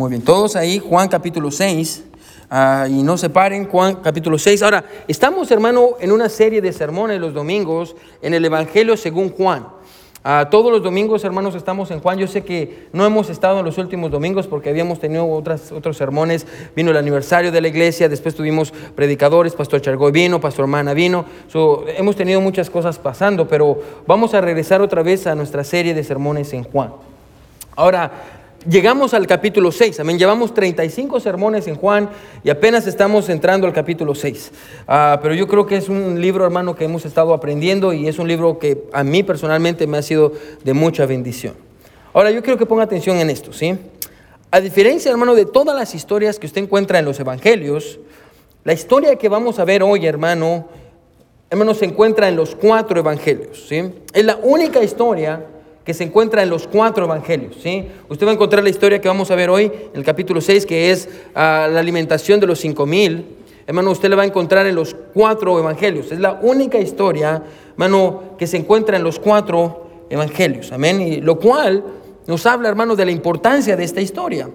Muy bien, todos ahí, Juan capítulo 6. ah, y no se paren, Juan capítulo 6. Ahora, estamos, hermano, en una serie de sermones los domingos en el Evangelio según Juan. Ah, todos los domingos, hermanos, estamos en Juan. Yo sé que no hemos estado en los últimos domingos porque habíamos tenido otras, otros sermones. Vino el aniversario de la iglesia, después tuvimos predicadores, Pastor Chargoy vino, Pastor Mana vino. So, hemos tenido muchas cosas pasando, pero vamos a regresar otra vez a nuestra serie de sermones en Juan. Ahora, llegamos al capítulo 6, amén. Llevamos 35 sermones en Juan y apenas estamos entrando al capítulo 6. Ah, pero yo creo que es un libro, hermano, que hemos estado aprendiendo y es un libro que a mí personalmente me ha sido de mucha bendición. Ahora, yo quiero que ponga atención en esto, ¿sí? A diferencia, hermano, de todas las historias que usted encuentra en los evangelios, la historia que vamos a ver hoy, hermano, hermano, se encuentra en los cuatro evangelios, ¿sí? Es la única historia que se encuentra en los cuatro evangelios. ¿sí? Usted va a encontrar la historia que vamos a ver hoy en el capítulo 6, que es ah, la alimentación de los cinco mil. Hermano, usted la va a encontrar en los cuatro evangelios. Es la única historia, hermano, que se encuentra en los cuatro evangelios. Amén. Y lo cual nos habla, hermano, de la importancia de esta historia.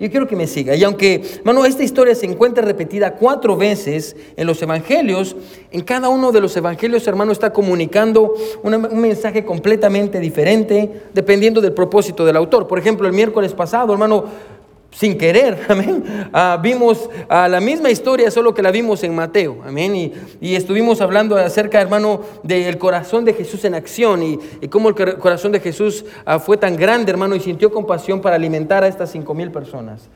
Yo quiero que me siga. Y aunque, hermano, esta historia se encuentra repetida cuatro veces en los evangelios, en cada uno de los evangelios, hermano, está comunicando un mensaje completamente diferente dependiendo del propósito del autor. Por ejemplo, el miércoles pasado, hermano, sin querer, amén, ah, vimos ah, la misma historia, solo que la vimos en Mateo, amén, y, y estuvimos hablando acerca, hermano, del corazón de Jesús en acción y, y cómo el cor- corazón de Jesús ah, fue tan grande, hermano, y sintió compasión para alimentar a estas cinco mil personas.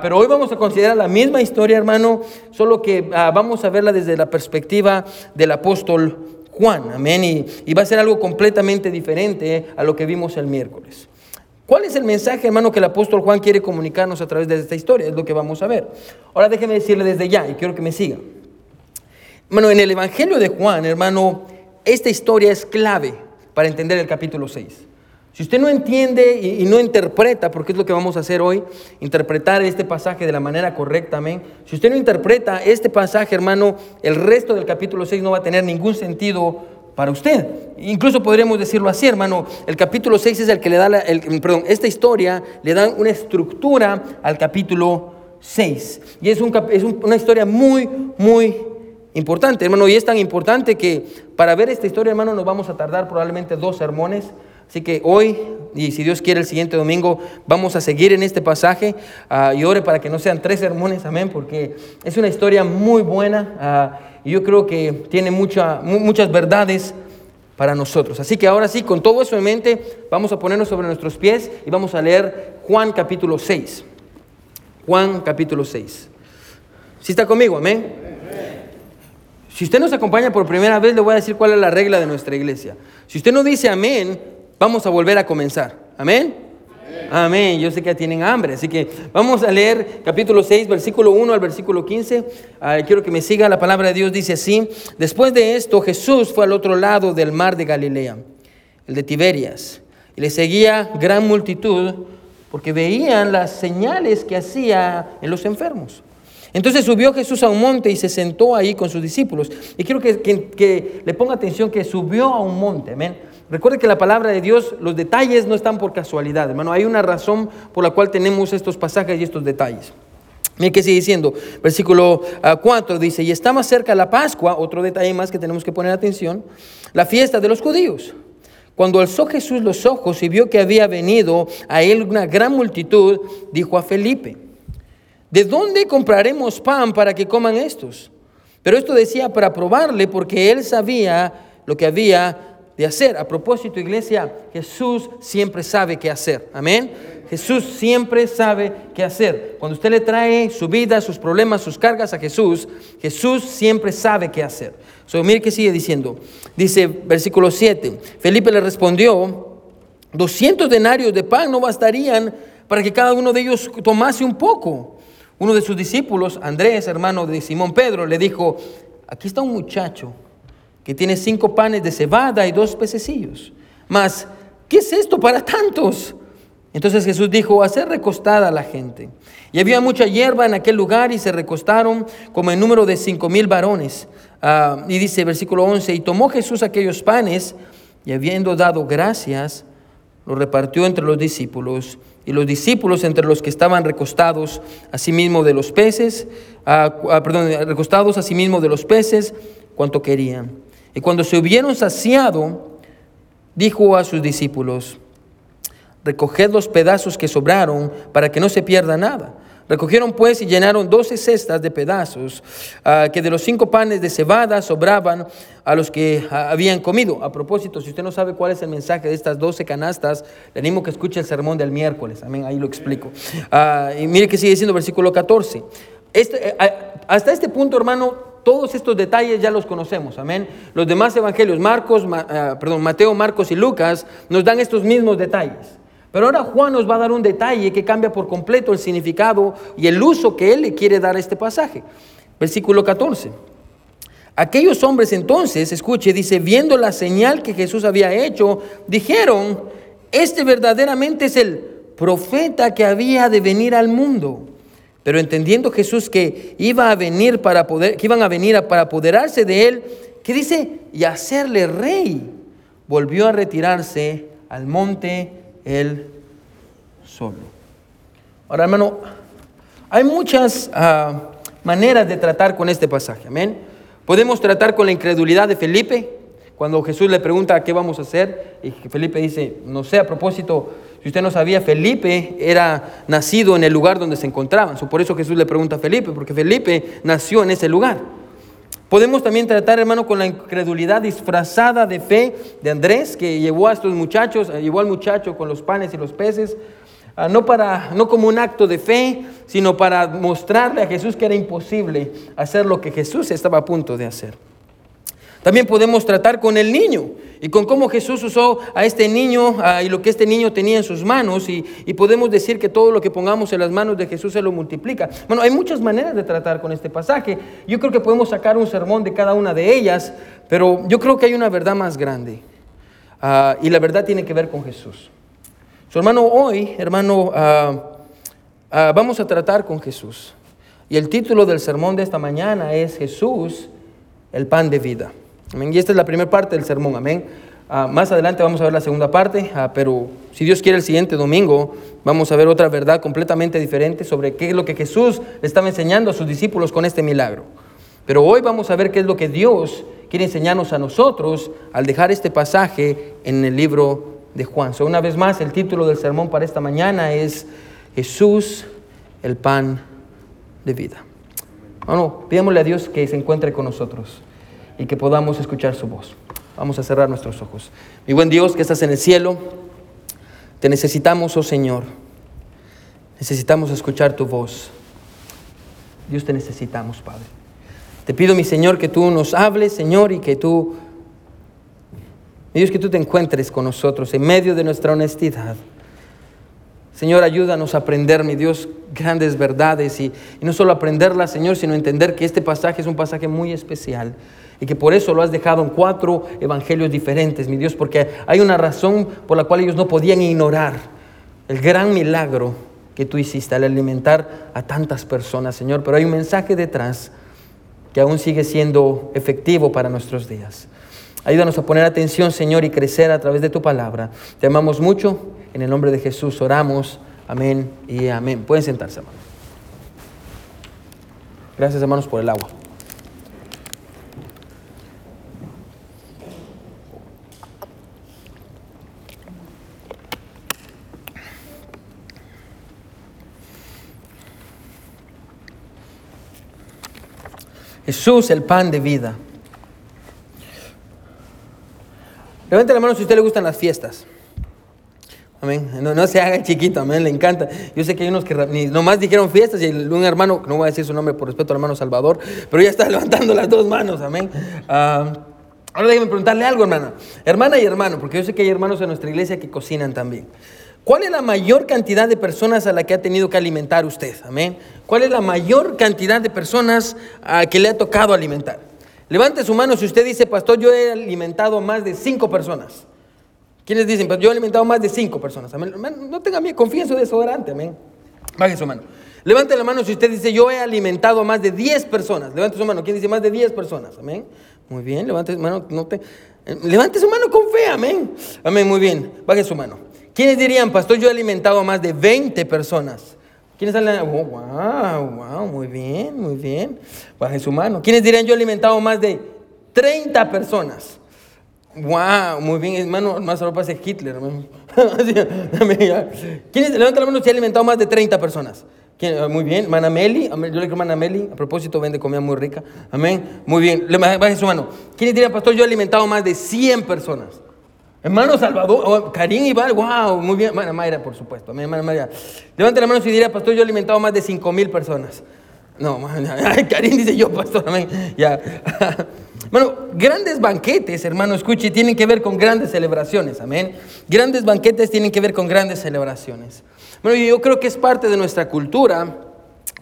Pero hoy vamos a considerar la misma historia, hermano, solo que vamos a verla desde la perspectiva del apóstol Juan, amén, y, y va a ser algo completamente diferente a lo que vimos el miércoles. ¿Cuál es el mensaje, hermano, que el apóstol Juan quiere comunicarnos a través de esta historia? Es lo que vamos a ver. Ahora déjeme decirle desde ya y quiero que me siga. Hermano, en el Evangelio de Juan, hermano, esta historia es clave para entender el capítulo 6. Si usted no entiende y, no interpreta, porque es lo que vamos a hacer hoy, interpretar este pasaje de la manera correcta, amén. Si usted no interpreta este pasaje, hermano, el resto del capítulo 6 no va a tener ningún sentido para usted. Incluso podríamos decirlo así, hermano, el capítulo 6 es el que le da, el, perdón, esta historia le da una estructura al capítulo 6. Y es, un es un- una historia muy, muy importante, hermano, y es tan importante que para ver esta historia, hermano, nos vamos a tardar probablemente dos sermones. Así que hoy, y si Dios quiere el siguiente domingo, vamos a seguir en este pasaje ah, y ore para que no sean tres sermones, amén, porque es una historia muy buena ah, y yo creo que tiene mucha, mu- muchas verdades para nosotros. Así que ahora sí, con todo eso en mente, vamos a ponernos sobre nuestros pies y vamos a leer Juan capítulo 6. Juan capítulo 6. ¿Sí está conmigo? Amén. Si usted nos acompaña por primera vez, le voy a decir cuál es la regla de nuestra iglesia. Si usted no dice amén, vamos a volver a comenzar. Amén. Amén. Yo sé que tienen hambre, así que vamos a leer capítulo 6, versículo 1 al versículo 15. Ah, quiero que me siga, la palabra de Dios dice así. Después de esto, Jesús fue al otro lado del mar de Galilea, el de Tiberias, y le seguía gran multitud porque veían las señales que hacía en los enfermos. Entonces subió Jesús a un monte y se sentó ahí con sus discípulos. Y quiero que, que- que le ponga atención que subió a un monte, amén. Recuerde que la palabra de Dios, los detalles no están por casualidad, hermano. Hay una razón por la cual tenemos estos pasajes y estos detalles. Mire que sigue diciendo, versículo 4 dice, y estaba cerca la Pascua, otro detalle más que tenemos que poner atención, la fiesta de los judíos. Cuando alzó Jesús los ojos y vio que había venido a él una gran multitud, dijo a Felipe, ¿de dónde compraremos pan para que coman estos? Pero esto decía para probarle porque él sabía lo que había de hacer. A propósito, iglesia, Jesús siempre sabe qué hacer. Amén. Jesús siempre sabe qué hacer. Cuando usted le trae su vida, sus problemas, sus cargas a Jesús, Jesús siempre sabe qué hacer. So, mire que sigue diciendo. Dice versículo 7. Felipe le respondió, 200 denarios de pan no bastarían para que cada uno de ellos tomase un poco. Uno de sus discípulos, Andrés, hermano de Simón Pedro, le dijo, aquí está un muchacho que tiene cinco panes de cebada y dos pececillos. Mas, ¿qué es esto para tantos? Entonces Jesús dijo, hacer recostada a la gente. Y había mucha hierba en aquel lugar y se recostaron como en número de cinco mil varones. Ah, y dice versículo 11, y tomó Jesús aquellos panes y habiendo dado gracias, los repartió entre los discípulos y los discípulos entre los que estaban recostados asimismo de los peces, ah, ah, perdón, recostados asimismo de los peces, cuanto querían. Y cuando se hubieron saciado, dijo a sus discípulos, recoged los pedazos que sobraron para que no se pierda nada. Recogieron pues y llenaron doce cestas de pedazos ah, que de los cinco panes de cebada sobraban a los que ah, habían comido. A propósito, si usted no sabe cuál es el mensaje de estas doce canastas, le animo que escuche el sermón del miércoles. Amén, ahí lo explico. Ah, y mire que sigue diciendo versículo 14. Este, eh, hasta este punto, hermano, todos estos detalles ya los conocemos, amén. Los demás evangelios, Marcos, perdón, Mateo, Marcos y Lucas, nos dan estos mismos detalles. Pero ahora Juan nos va a dar un detalle que cambia por completo el significado y el uso que él le quiere dar a este pasaje. Versículo 14. Aquellos hombres entonces, escuche, dice, viendo la señal que Jesús había hecho, dijeron, este verdaderamente es el profeta que había de venir al mundo. Pero entendiendo Jesús que iba a venir para poder, que iban a venir para apoderarse de él, que dice, y hacerle rey, volvió a retirarse al monte él solo. Ahora, hermano, hay muchas ah, maneras de tratar con este pasaje. Amén. Podemos tratar con la incredulidad de Felipe, cuando Jesús le pregunta qué vamos a hacer, y Felipe dice, no sé, a propósito, si usted no sabía, Felipe era nacido en el lugar donde se encontraban. Por eso Jesús le pregunta a Felipe, porque Felipe nació en ese lugar. Podemos también tratar, hermano, con la incredulidad disfrazada de fe de Andrés, que llevó a estos muchachos, eh, llevó al muchacho con los panes y los peces, ah, no, para, no como un acto de fe, sino para mostrarle a Jesús que era imposible hacer lo que Jesús estaba a punto de hacer. También podemos tratar con el niño y con cómo Jesús usó a este niño ah, y lo que este niño tenía en sus manos y, podemos decir que todo lo que pongamos en las manos de Jesús se lo multiplica. Bueno, hay muchas maneras de tratar con este pasaje. Yo creo que podemos sacar un sermón de cada una de ellas, pero yo creo que hay una verdad más grande ah, y la verdad tiene que ver con Jesús. Su hermano, hoy, hermano, ah, vamos a tratar con Jesús. Y el título del sermón de esta mañana es Jesús, el pan de vida. Y esta es la primera parte del sermón, amén. Ah, más adelante vamos a ver la segunda parte, ah, pero si Dios quiere el siguiente domingo vamos a ver otra verdad completamente diferente sobre qué es lo que Jesús estaba enseñando a sus discípulos con este milagro. Pero hoy vamos a ver qué es lo que Dios quiere enseñarnos a nosotros al dejar este pasaje en el libro de Juan. So, una vez más, el título del sermón para esta mañana es Jesús, el pan de vida. Bueno, pidámosle a Dios que se encuentre con nosotros y que podamos escuchar su voz. Vamos a cerrar nuestros ojos. Mi buen Dios que estás en el cielo, te necesitamos, oh Señor. Necesitamos escuchar tu voz. Dios te necesitamos, Padre. Te pido, mi Señor, que tú nos hables, Señor, y que tú, Dios, que tú te encuentres con nosotros en medio de nuestra honestidad. Señor, ayúdanos a aprender, mi Dios, grandes verdades y, y no solo aprenderlas, Señor, sino entender que este pasaje es un pasaje muy especial y que por eso lo has dejado en cuatro evangelios diferentes, mi Dios, porque hay una razón por la cual ellos no podían ignorar el gran milagro que tú hiciste al alimentar a tantas personas, Señor, pero hay un mensaje detrás que aún sigue siendo efectivo para nuestros días. Ayúdanos a poner atención, Señor, y crecer a través de tu palabra. Te amamos mucho. En el nombre de Jesús oramos. Amén y amén. Pueden sentarse, hermanos. Gracias, hermanos, por el agua. Jesús, el pan de vida. Levante la mano si a usted le gustan las fiestas. Amén. No, se haga chiquito, amén, le encanta. Yo sé que hay unos que ni, nomás dijeron fiestas y un hermano, no voy a decir su nombre por respeto al hermano Salvador, pero ya está levantando las dos manos, amén. Ah, ahora déjeme preguntarle algo, hermana. Hermana y hermano, porque yo sé que hay hermanos en nuestra iglesia que cocinan también. ¿Cuál es la mayor cantidad de personas a la que ha tenido que alimentar usted? Amén. ¿Cuál es la mayor cantidad de personas a que le ha tocado alimentar? Levante su mano si usted dice, pastor, yo he alimentado a más de cinco personas. ¿Quiénes dicen, yo he alimentado más de cinco personas? Amén. No tenga miedo, confíe en su desodorante. Amén. Baje su mano. Levante la mano si usted dice, yo he alimentado a más de diez personas. Levante su mano. ¿Quién dice más de diez personas? Amén. Muy bien, levante su mano. No te... Levante su mano con fe. Amén. Amén, muy bien. Baje su mano. ¿Quiénes dirían, pastor, yo he alimentado a más de 20 personas? ¿Quiénes salen? Oh, wow, wow, muy bien, muy bien. Baje su mano. ¿Quiénes dirían, yo he alimentado a más de 30 personas? Wow, muy bien, hermano, más ahora parece Hitler, hermano. ¿Quiénes levantan la mano si ha alimentado más de 30 personas? Ah, muy bien, Manameli, yo le creo Manameli, a propósito vende comida muy rica, amén, muy bien, baje su mano. ¿Quiénes dirían, pastor, yo he alimentado más de 100 personas? Hermano Salvador, oh, Karim Ibal, wow, muy bien, hermana Mayra, por supuesto, amén, hermana Mayra. Levante la mano si diría, pastor, yo he alimentado más de 5 mil personas. No, Karim dice yo, pastor, amén, ya. Bueno, grandes banquetes, hermano, escuche, tienen que ver con grandes celebraciones, amén. Grandes banquetes tienen que ver con grandes celebraciones. Bueno, yo creo que es parte de nuestra cultura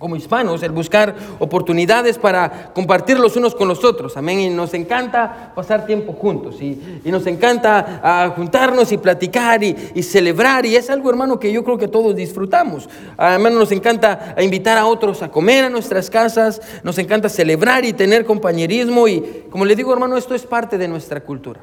como hispanos, el buscar oportunidades para compartir los unos con los otros, amén. Y nos encanta pasar tiempo juntos y, nos encanta ah, juntarnos y platicar y, celebrar. Y es algo, hermano, que yo creo que todos disfrutamos. hermano, nos encanta invitar a otros a comer a nuestras casas, nos encanta celebrar y tener compañerismo. Y como le digo, hermano, esto es parte de nuestra cultura.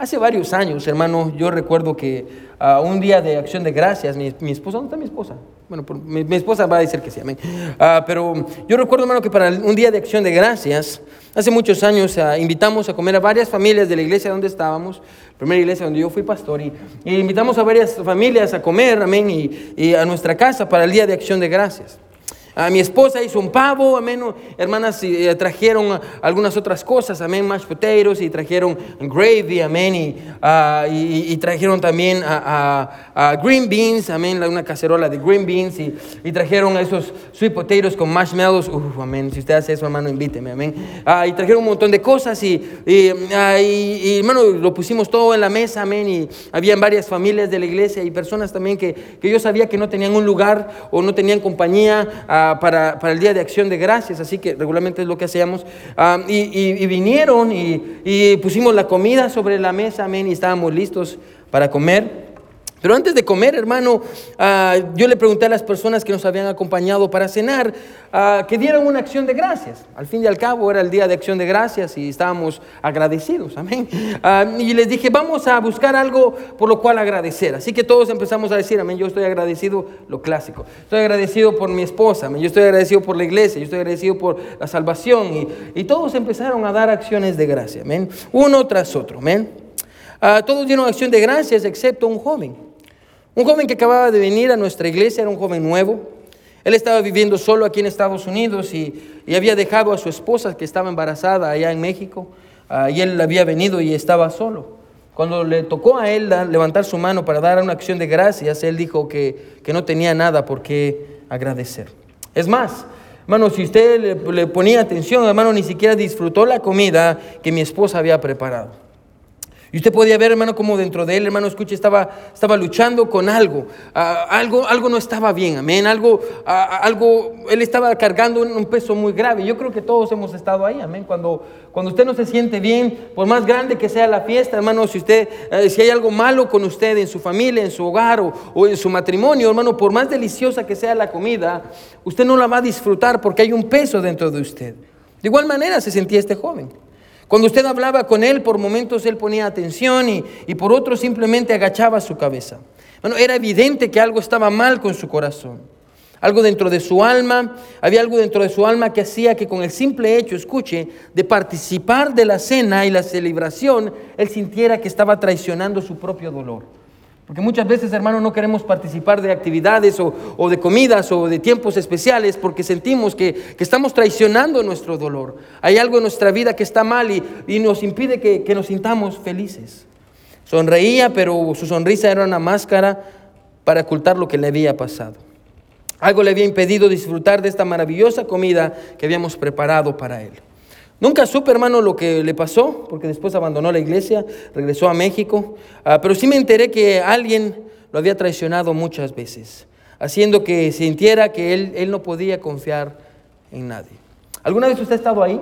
Hace varios años, hermano, yo recuerdo que uh, un día de acción de gracias, mi, esposa, ¿dónde está mi esposa? Bueno, mi, esposa va a decir que sí, amén. Uh, pero yo recuerdo, hermano, que para un día de acción de gracias, hace muchos años uh, invitamos a comer a varias familias de la iglesia donde estábamos, primera iglesia donde yo fui pastor, y, invitamos a varias familias a comer, amén, y, y a nuestra casa para el día de acción de gracias. A mi esposa hizo un pavo, amén. Hermanas eh, trajeron algunas otras cosas, amén. Mashed potatoes y trajeron gravy, amén. Y, y, trajeron también a, green beans, amén. Una cacerola de green beans. Y, y, trajeron esos sweet potatoes con marshmallows. Uf, amén. Si usted hace eso, hermano, invíteme, amén. Ah, y trajeron un montón de cosas. Y, y, hermano, lo pusimos todo en la mesa, amén. Y habían varias familias de la iglesia y personas también que, que yo sabía que no tenían un lugar o no tenían compañía para, el Día de Acción de Gracias, así que regularmente es lo que hacíamos. Ah, y, vinieron y, y, pusimos la comida sobre la mesa, amén, y estábamos listos para comer. Pero antes de comer, hermano, ah, yo le pregunté a las personas que nos habían acompañado para cenar ah, que dieran una acción de gracias. Al fin y al cabo era el día de acción de gracias y estábamos agradecidos, amén. Ah, y les dije, vamos a buscar algo por lo cual agradecer. Así que todos empezamos a decir, amén, yo estoy agradecido, lo clásico. Estoy agradecido por mi esposa, amén. Yo estoy agradecido por la iglesia, yo estoy agradecido por la salvación. Y, y todos empezaron a dar acciones de gracia, amén. Uno tras otro, amén. todos dieron acción de gracias excepto un joven. Un joven que acababa de venir a nuestra iglesia, era un joven nuevo. Él estaba viviendo solo aquí en Estados Unidos y, había dejado a su esposa que estaba embarazada allá en México. Ah, y él había venido y estaba solo. Cuando le tocó a él levantar su mano para dar una acción de gracias, él dijo que, no tenía nada por qué agradecer. Es más, hermano, si usted le, le ponía atención, hermano, ni siquiera disfrutó la comida que mi esposa había preparado. Y usted podía ver, hermano, como dentro de él, hermano, escuche, estaba, estaba luchando con algo. Ah, algo. Algo no estaba bien, amén. Algo, ah, algo, él estaba cargando un, peso muy grave. Yo creo que todos hemos estado ahí, amén. Cuando, cuando usted no se siente bien, por más grande que sea la fiesta, hermano, si usted, eh, si hay algo malo con usted en su familia, en su hogar o, o en su matrimonio, hermano, por más deliciosa que sea la comida, usted no la va a disfrutar porque hay un peso dentro de usted. De igual manera se sentía este joven. Cuando usted hablaba con él, por momentos él ponía atención y, por otros simplemente agachaba su cabeza. Bueno, era evidente que algo estaba mal con su corazón. Algo dentro de su alma, había algo dentro de su alma que hacía que con el simple hecho, escuche, de participar de la cena y la celebración, él sintiera que estaba traicionando su propio dolor. Porque muchas veces, hermano, no queremos participar de actividades o, de comidas o de tiempos especiales porque sentimos que, estamos traicionando nuestro dolor. Hay algo en nuestra vida que está mal y, nos impide que, que nos sintamos felices. Sonreía, pero su sonrisa era una máscara para ocultar lo que le había pasado. Algo le había impedido disfrutar de esta maravillosa comida que habíamos preparado para él. Nunca supe, hermano, lo que le pasó, porque después abandonó la iglesia, regresó a México, ah, pero sí me enteré que alguien lo había traicionado muchas veces, haciendo que sintiera que él, él no podía confiar en nadie. ¿Alguna vez usted ha estado ahí?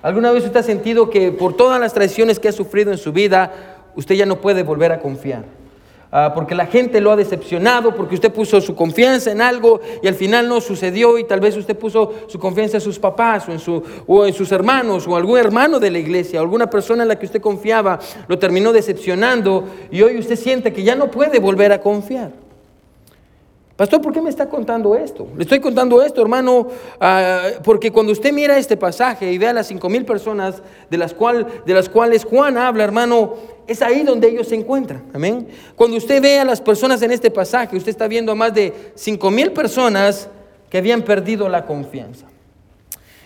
¿Alguna vez usted ha sentido que por todas las traiciones que ha sufrido en su vida, usted ya no puede volver a confiar? Ah, porque la gente lo ha decepcionado, porque usted puso su confianza en algo y al final no sucedió y tal vez usted puso su confianza en sus papás o en, su, o en sus hermanos o algún hermano de la iglesia, alguna persona en la que usted confiaba lo terminó decepcionando y hoy usted siente que ya no puede volver a confiar. Pastor, ¿por qué me está contando esto? Le estoy contando esto, hermano, ah, porque cuando usted mira este pasaje y ve a las cinco mil personas de las, cual, de las cuales Juan habla, hermano, es ahí donde ellos se encuentran. Amén. Cuando usted ve a las personas en este pasaje, usted está viendo a más de cinco mil personas que habían perdido la confianza.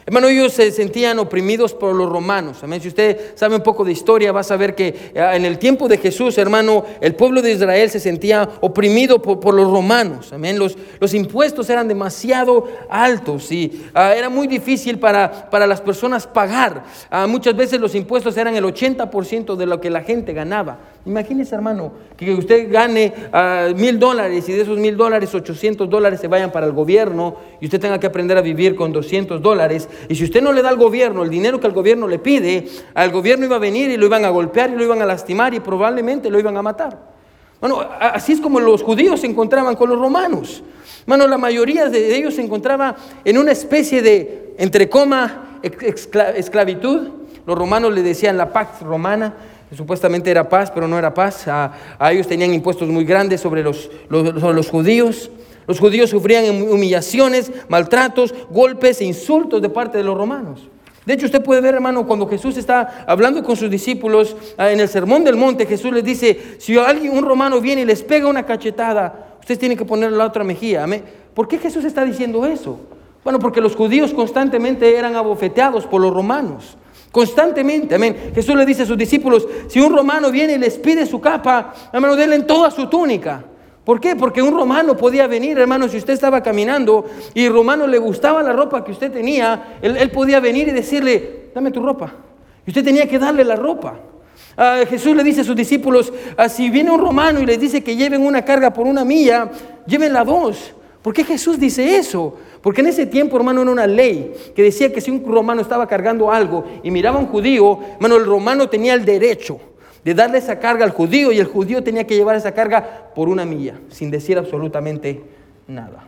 Hermano, ellos se sentían oprimidos por los romanos. Amén. Si usted sabe un poco de historia, va a saber que ah, en el tiempo de Jesús, hermano, el pueblo de Israel se sentía oprimido por, los romanos. Amén. Los, los, impuestos eran demasiado altos y ah, era muy difícil para, para las personas pagar. Ah, muchas veces los impuestos eran el 80% de lo que la gente ganaba. Imagínese, hermano, que usted gane mil dólares y de esos mil dólares, 800 dólares se vayan para el gobierno y usted tenga que aprender a vivir con 200 dólares y si usted no le da al gobierno el dinero que el gobierno le pide, al gobierno iba a venir y lo iban a golpear y lo iban a lastimar y probablemente lo iban a matar. Bueno, así es como los judíos se encontraban con los romanos. Bueno, la mayoría de ellos se encontraba en una especie de, entre coma, esclavitud. Los romanos le decían la pax romana, supuestamente era paz, pero no era paz. A, ellos tenían impuestos muy grandes sobre los, los judíos. Los judíos sufrían humillaciones, maltratos, golpes e insultos de parte de los romanos. De hecho, usted puede ver, hermano, cuando Jesús está hablando con sus discípulos ah, en el sermón del monte, Jesús les dice, si alguien, un romano viene y les pega una cachetada, ustedes tienen que ponerle la otra mejilla. ¿Por qué Jesús está diciendo eso? Bueno, porque los judíos constantemente eran abofeteados por los romanos. Constantemente, amén. Jesús le dice a sus discípulos, si un romano viene y les pide su capa, hermano, denle toda su túnica. ¿Por qué? Porque un romano podía venir, hermano, si usted estaba caminando y romano le gustaba la ropa que usted tenía, él, podía venir y decirle, dame tu ropa. Y usted tenía que darle la ropa. Ah, Jesús le dice a sus discípulos, ah, si viene un romano y les dice que lleven una carga por una milla, llévenla dos. ¿Por qué Jesús dice eso? Porque en ese tiempo, hermano, era una ley que decía que si un romano estaba cargando algo y miraba a un judío, hermano, el romano tenía el derecho de darle esa carga al judío y el judío tenía que llevar esa carga por una milla, sin decir absolutamente nada.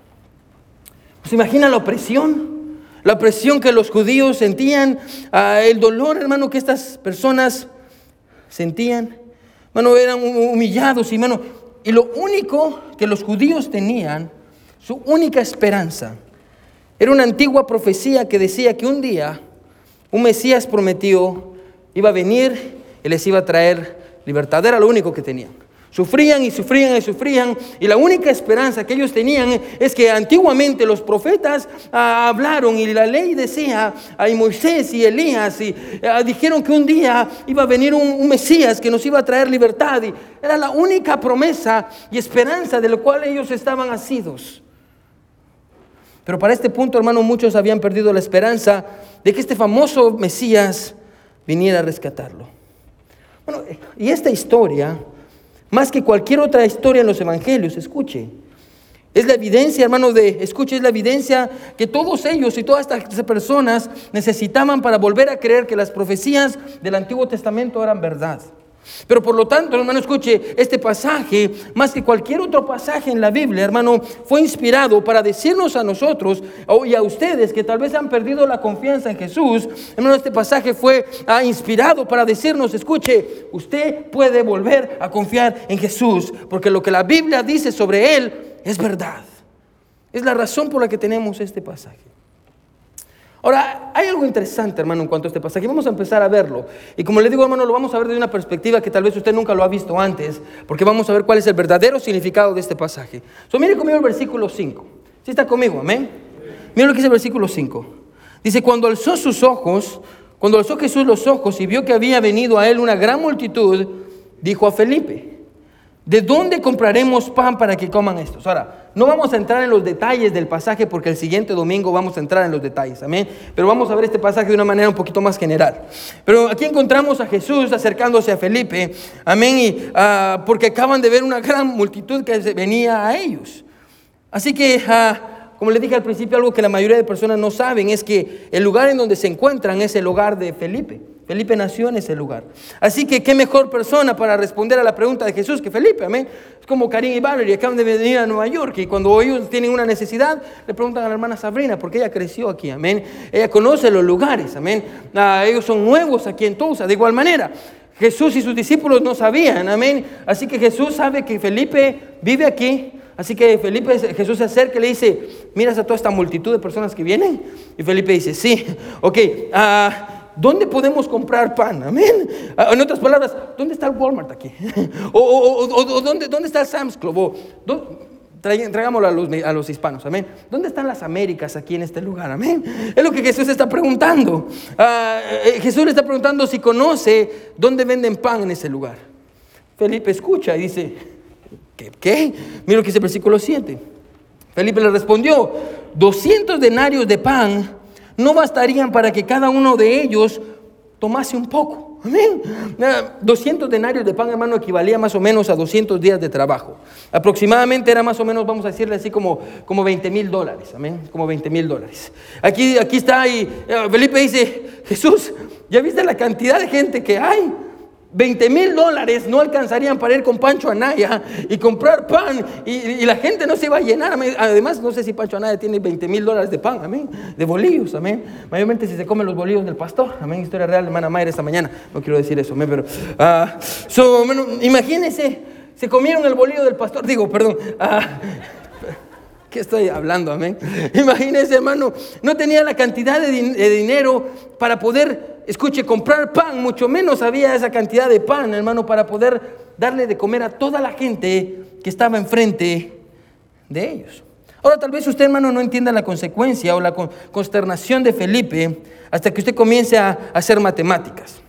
¿Se imagina la opresión? La opresión que los judíos sentían, ah, el dolor, hermano, que estas personas sentían. Hermano, eran humillados, hermano. Y lo único que los judíos tenían, su única esperanza, era una antigua profecía que decía que un día un Mesías prometido iba a venir y les iba a traer libertad. Era lo único que tenían. Sufrían y sufrían y sufrían. Y la única esperanza que ellos tenían es que antiguamente los profetas ah, hablaron y la ley decía, hay Moisés y Elías, y ah, dijeron que un día iba a venir un, Mesías que nos iba a traer libertad. Y era la única promesa y esperanza de lo cual ellos estaban asidos. Pero para este punto, hermano, muchos habían perdido la esperanza de que este famoso Mesías viniera a rescatarlo y esta historia, más que cualquier otra historia en los evangelios, escuche, es la evidencia, hermano, de, escuche, es la evidencia que todos ellos y todas estas personas necesitaban para volver a creer que las profecías del Antiguo Testamento eran verdad. Pero por lo tanto, hermano, escuche, este pasaje, más que cualquier otro pasaje en la Biblia, hermano, fue inspirado para decirnos a nosotros y a ustedes que tal vez han perdido la confianza en Jesús. Hermano, este pasaje fue ah, inspirado para decirnos, escuche, usted puede volver a confiar en Jesús, porque lo que la Biblia dice sobre Él es verdad. Es la razón por la que tenemos este pasaje. Ahora, hay algo interesante, hermano, en cuanto a este pasaje. Vamos a empezar a verlo. Y como le digo, hermano, lo vamos a ver desde una perspectiva que tal vez usted nunca lo ha visto antes, porque vamos a ver cuál es el verdadero significado de este pasaje. So, mire conmigo el versículo 5. ¿Sí está conmigo? Amén. Mire lo que dice el versículo 5. Dice, cuando alzó sus ojos, cuando alzó Jesús los ojos y vio que había venido a él una gran multitud, dijo a Felipe, ¿De dónde compraremos pan para que coman estos? Ahora, no vamos a entrar en los detalles del pasaje porque el siguiente domingo vamos a entrar en los detalles, amén. Pero vamos a ver este pasaje de una manera un poquito más general. Pero aquí encontramos a Jesús acercándose a Felipe, amén, ah, porque acaban de ver una gran multitud que venía a ellos. Así que, ah, como les dije al principio, algo que la mayoría de personas no saben es que el lugar en donde se encuentran es el hogar de Felipe. Felipe nació en ese lugar. Así que qué mejor persona para responder a la pregunta de Jesús que Felipe, amén. Es como Karim y Valerie, acaban de venir a Nueva York y cuando ellos tienen una necesidad, le preguntan a la hermana Sabrina, porque ella creció aquí, amén. Ella conoce los lugares, amén. Ah, ellos son nuevos aquí en Tulsa, de igual manera. Jesús y sus discípulos no sabían, amén. Así que Jesús sabe que Felipe vive aquí. Así que Felipe, Jesús se acerca y le dice, miras a toda esta multitud de personas que vienen. Y Felipe dice, sí, ok, uh, ¿Dónde podemos comprar pan? Amén. Ah, en otras palabras, ¿dónde está el Walmart aquí? o, ¿dónde, ¿dónde, está el Sam's Club? traigámoslo a los, a los, hispanos, amén. ¿Dónde están las Américas aquí en este lugar? Amén. Es lo que Jesús está preguntando. Ah, eh, Jesús le está preguntando si conoce dónde venden pan en ese lugar. Felipe escucha y dice, ¿qué? qué? Mira lo que dice el versículo 7. Felipe le respondió, 200 denarios de pan no bastarían para que cada uno de ellos tomase un poco. Amén. 200 denarios de pan, hermano, equivalía más o menos a 200 días de trabajo. Aproximadamente era más o menos, vamos a decirle así, como, como 20 mil dólares. Amén. Como 20 mil dólares. Aquí, aquí está y eh, Felipe dice, Jesús, ¿ya viste la cantidad de gente que hay? 20 mil dólares no alcanzarían para ir con Pancho Anaya y comprar pan y, la gente no se iba a llenar. Además, no sé si Pancho Anaya tiene 20 mil dólares de pan, amén, de bolillos, amén. Mayormente si se comen los bolillos del pastor, amén. Historia real, hermana Mayer, esta mañana. No quiero decir eso, amén, pero uh, imagínense, se comieron el bolillo del pastor, digo, perdón. Uh, ¿Qué estoy hablando? Amén. Imagínense, hermano, no tenía la cantidad de, dinero para poder, escuche, comprar pan, mucho menos había esa cantidad de pan, hermano, para poder darle de comer a toda la gente que estaba enfrente de ellos. Ahora, tal vez usted, hermano, no entienda la consecuencia o la consternación de Felipe hasta que usted comience a hacer matemáticas.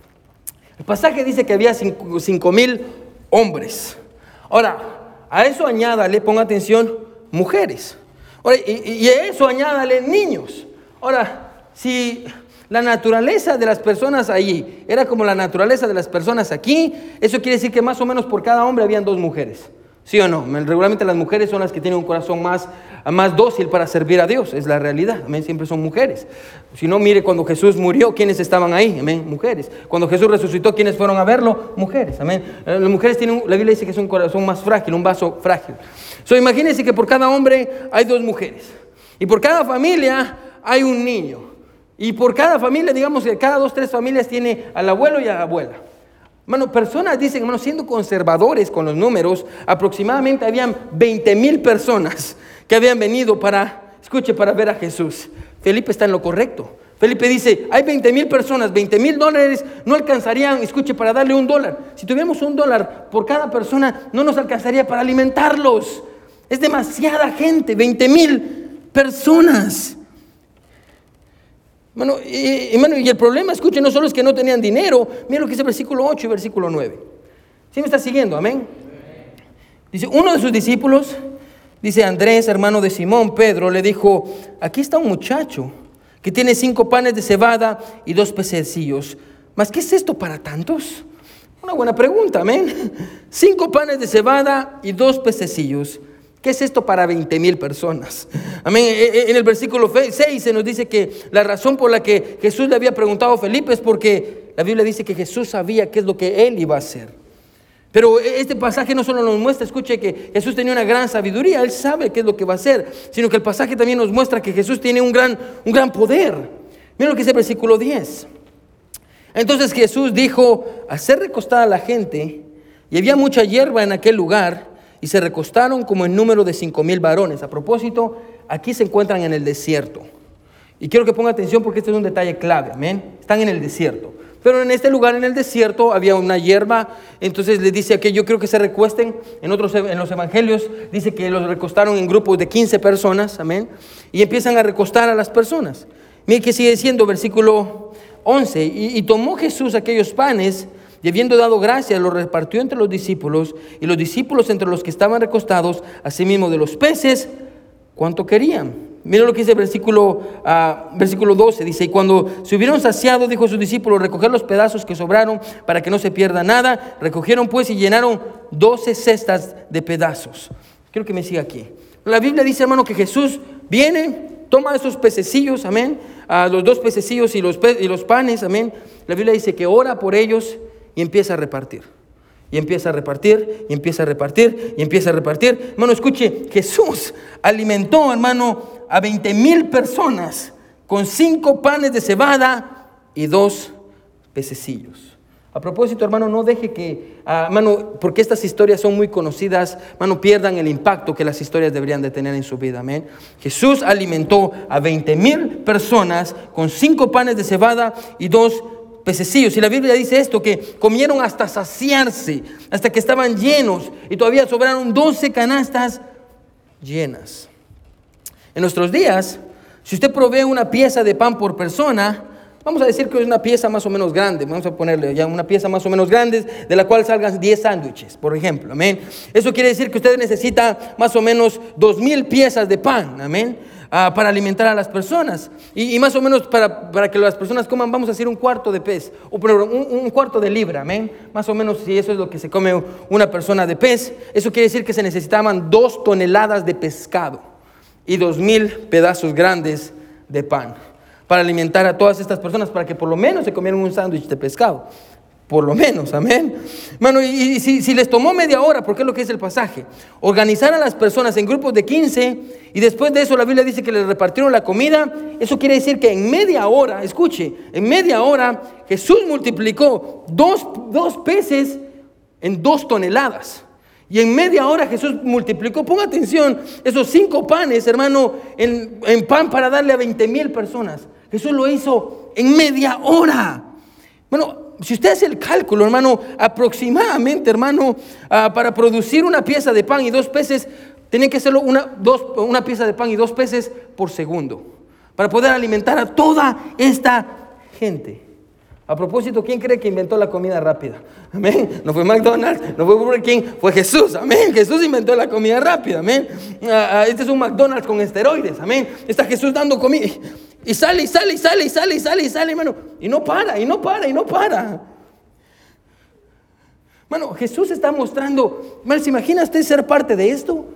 El pasaje dice que había cinco mil hombres. Ahora, a eso añádale, ponga atención, mujeres. y, a eso añádale niños. Ahora, si la naturaleza de las personas allí era como la naturaleza de las personas aquí, eso quiere decir que más o menos por cada hombre habían dos mujeres. ¿Sí o no? Regularmente las mujeres son las que tienen un corazón más, más dócil para servir a Dios, es la realidad. Amén, siempre son mujeres. Si no, mire cuando Jesús murió, ¿quiénes estaban ahí? Amén, mujeres. Cuando Jesús resucitó, ¿quiénes fueron a verlo? Mujeres. Amén. Eh, las mujeres tienen, la Biblia dice que es un corazón más frágil, un vaso frágil. So, imagínense que por cada hombre hay dos mujeres. Y por cada familia hay un niño. Y por cada familia, digamos que cada dos, tres familias tiene al abuelo y a la abuela. Hermano, personas dicen, hermano, siendo conservadores con los números, aproximadamente habían 20 mil personas que habían venido para, escuche, para ver a Jesús. Felipe está en lo correcto. Felipe dice, hay 20 mil personas, 20 mil dólares no alcanzarían, escuche, para darle un dólar. Si tuviéramos un dólar por cada persona, no nos alcanzaría para alimentarlos. Es demasiada gente, 20 mil personas. Bueno, y, y, el problema, escuche, no solo es que no tenían dinero, mira lo que dice el versículo 8 y versículo 9. ¿Sí me está siguiendo? Amén. Dice, uno de sus discípulos, dice Andrés, hermano de Simón, Pedro, le dijo, aquí está un muchacho que tiene cinco panes de cebada y dos pececillos. ¿Mas qué es esto para tantos? Una buena pregunta, amén. Cinco panes de cebada y dos pececillos. ¿Qué es esto para 20 mil personas? Amén. E, e, en el versículo 6 se nos dice que la razón por la que Jesús le había preguntado a Felipe es porque la Biblia dice que Jesús sabía qué es lo que él iba a hacer. Pero e, este pasaje no solo nos muestra, escuche que Jesús tenía una gran sabiduría, él sabe qué es lo que va a hacer, sino que el pasaje también nos muestra que Jesús tiene un gran, un gran poder. Mira lo que dice el versículo 10. Entonces Jesús dijo, hacer recostar a la gente, y había mucha hierba en aquel lugar, y se recostaron como en número de cinco mil varones. A propósito, aquí se encuentran en el desierto. Y quiero que ponga atención porque este es un detalle clave, amén. Están en el desierto. Pero en este lugar, en el desierto, había una hierba. Entonces le dice que yo creo que se recuesten. En, otros, en los evangelios dice que los recostaron en grupos de 15 personas, amén. Y empiezan a recostar a las personas. Mire que sigue diciendo, versículo 11. Y, y tomó Jesús aquellos panes y habiendo dado gracias, lo repartió entre los discípulos, y los discípulos entre los que estaban recostados, asimismo de los peces, cuánto querían. Mira lo que dice el versículo, uh, versículo 12. Dice, y cuando se hubieron saciado, dijo a sus discípulos, recoger los pedazos que sobraron para que no se pierda nada. Recogieron pues y llenaron doce cestas de pedazos. Quiero que me siga aquí. La Biblia dice, hermano, que Jesús viene, toma esos pececillos, amén, a los dos pececillos y los, y los panes, amén. La Biblia dice que ora por ellos y empieza a repartir. Y empieza a repartir, y empieza a repartir, y empieza a repartir. Hermano, escuche, Jesús alimentó, hermano, a 20 mil personas con cinco panes de cebada y dos pececillos. A propósito, hermano, no deje que, ah, hermano, porque estas historias son muy conocidas, hermano, pierdan el impacto que las historias deberían de tener en su vida, amén. Jesús alimentó a 20 mil personas con cinco panes de cebada y dos pececillos. Y la Biblia dice esto, que comieron hasta saciarse, hasta que estaban llenos y todavía sobraron 12 canastas llenas. En nuestros días, si usted provee una pieza de pan por persona, Vamos a decir que es una pieza más o menos grande, vamos a ponerle ya una pieza más o menos grande de la cual salgan 10 sándwiches, por ejemplo, amén. Eso quiere decir que usted necesita más o menos 2.000 piezas de pan, amén, ah, para alimentar a las personas. Y, más o menos para, para, que las personas coman, vamos a decir un cuarto de pez, o un, un cuarto de libra, amén. Más o menos si eso es lo que se come una persona de pez, eso quiere decir que se necesitaban dos toneladas de pescado y 2.000 pedazos grandes de pan para alimentar a todas estas personas, para que por lo menos se comieran un sándwich de pescado. Por lo menos, amén. Bueno, y, si, les tomó media hora, porque es lo que es el pasaje, organizar a las personas en grupos de 15 y después de eso la Biblia dice que les repartieron la comida, eso quiere decir que en media hora, escuche, en media hora Jesús multiplicó dos, dos peces en dos toneladas. Y en media hora Jesús multiplicó, ponga atención, esos cinco panes, hermano, en, en pan para darle a 20 mil personas. Jesús lo hizo en media hora. Bueno, si usted hace el cálculo, hermano, aproximadamente, hermano, ah, para producir una pieza de pan y dos peces, tiene que hacerlo una, dos, una pieza de pan y dos peces por segundo, para poder alimentar a toda esta gente. A propósito, ¿quién cree que inventó la comida rápida? Amén. No fue McDonald's, no fue Burger King, fue Jesús. Amén. Jesús inventó la comida rápida. Amén. Ah, ah, este es un McDonald's con esteroides. Amén. Está Jesús dando comida. Y sale, y sale, y sale, y sale, y sale, y sale, hermano. Y no para, y no para, y no para. Bueno, Jesús está mostrando, hermano, ¿se imagina usted ser parte de esto?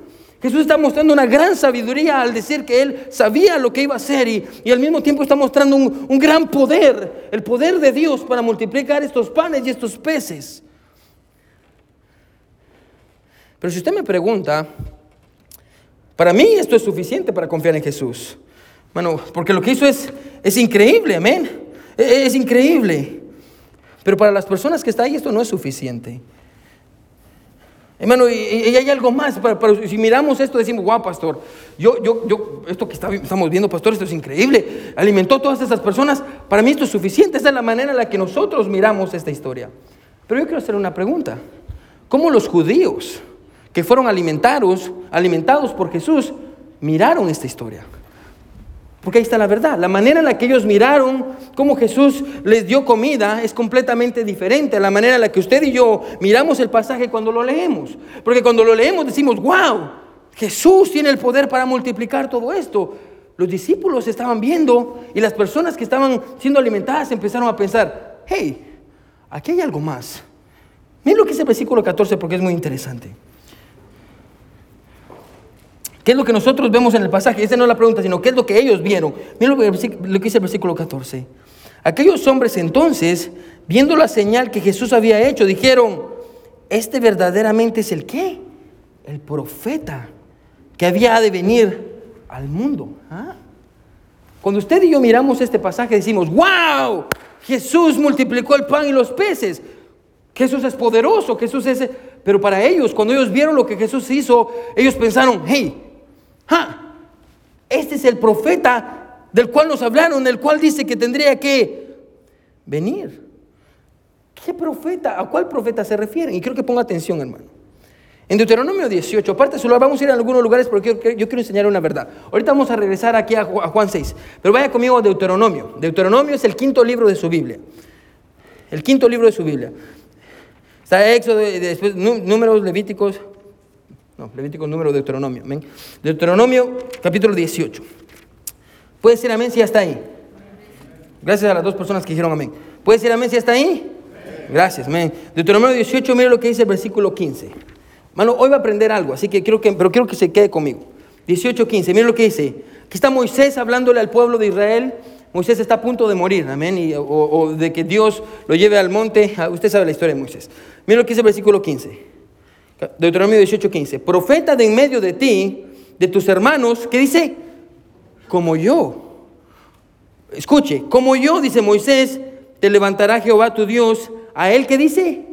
Jesús está mostrando una gran sabiduría al decir que Él sabía lo que iba a hacer y, al mismo tiempo está mostrando un, un, gran poder, el poder de Dios para multiplicar estos panes y estos peces. Pero si usted me pregunta, para mí esto es suficiente para confiar en Jesús. Bueno, porque lo que hizo es, es increíble, amén. Es, increíble. Pero para las personas que están ahí esto no es suficiente. Hermano, y, hay algo más. Si miramos esto, decimos, wow, pastor, yo, yo, yo, esto que estamos viendo, pastor, esto es increíble. Alimentó todas estas personas. Para mí esto es suficiente. Esa es la manera en la que nosotros miramos esta historia. Pero yo quiero hacer una pregunta. ¿Cómo los judíos que fueron alimentados, alimentados por Jesús, miraron esta historia? Porque ahí está la verdad. La manera en la que ellos miraron cómo Jesús les dio comida es completamente diferente a la manera en la que usted y yo miramos el pasaje cuando lo leemos. Porque cuando lo leemos decimos, wow, Jesús tiene el poder para multiplicar todo esto. Los discípulos estaban viendo y las personas que estaban siendo alimentadas empezaron a pensar, hey, aquí hay algo más. Miren lo que dice el versículo 14 porque es muy interesante. ¿Qué es lo que nosotros vemos en el pasaje? Esa no es la pregunta, sino qué es lo que ellos vieron. Miren lo que dice el versículo 14. Aquellos hombres entonces, viendo la señal que Jesús había hecho, dijeron, este verdaderamente es el qué? El profeta que había de venir al mundo. ¿Ah? Cuando usted y yo miramos este pasaje decimos, wow, Jesús multiplicó el pan y los peces. Jesús es poderoso, Jesús es... Pero para ellos, cuando ellos vieron lo que Jesús hizo, ellos pensaron, hey, este es el profeta del cual nos hablaron, del cual dice que tendría que venir. ¿Qué profeta? ¿A cuál profeta se refieren? Y quiero que ponga atención, hermano. En Deuteronomio 18, aparte solo vamos a ir a algunos lugares porque yo, yo, quiero enseñar una verdad. Ahorita vamos a regresar aquí a Juan 6, pero vaya conmigo a Deuteronomio. Deuteronomio es el quinto libro de su Biblia. El quinto libro de su Biblia. Está Éxodo, después números levíticos, no, Levítico número Deuteronomio. Amén. Deuteronomio capítulo 18. ¿Puede decir amén si ya está ahí? Gracias a las dos personas que dijeron amén. ¿Puede decir amén si ya está ahí? Gracias, amén. Deuteronomio 18, mire lo que dice el versículo 15. Mano, hoy va a aprender algo, así que quiero que, pero quiero que se quede conmigo. 18, 15, mire lo que dice. Aquí está Moisés hablándole al pueblo de Israel. Moisés está a punto de morir, amén, y, o, de que Dios lo lleve al monte. Ah, usted sabe la historia de Moisés. Mira lo que dice el versículo 15. Deuteronomio 18, 15. Profeta de en medio de ti, de tus hermanos, ¿qué dice? Como yo. Escuche, como yo, dice Moisés, te levantará Jehová tu Dios. ¿A él qué dice?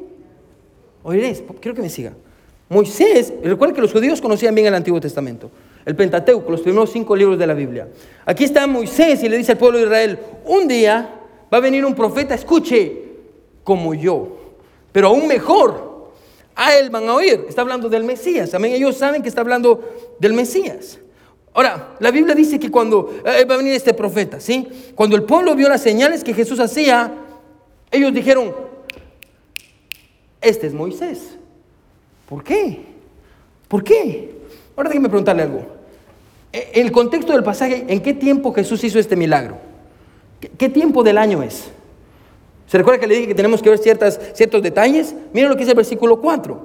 Oiréis, quiero que me siga. Moisés, recuerda que los judíos conocían bien el Antiguo Testamento, el Pentateuco, los primeros cinco libros de la Biblia. Aquí está Moisés y le dice al pueblo de Israel, un día va a venir un profeta, escuche, como yo, pero aún mejor, a él van a oír. Está hablando del Mesías, también ellos saben que está hablando del Mesías. Ahora, la Biblia dice que cuando eh, va a venir este profeta, ¿sí? Cuando el pueblo vio las señales que Jesús hacía, ellos dijeron, este es Moisés. ¿Por qué? ¿Por qué? Ahora déjeme preguntarle algo. E, el contexto del pasaje, ¿en qué tiempo Jesús hizo este milagro? ¿Qué, tiempo del año es? ¿Se recuerda que le dije que tenemos que ver ciertas, ciertos detalles? Miren lo que dice el versículo 4.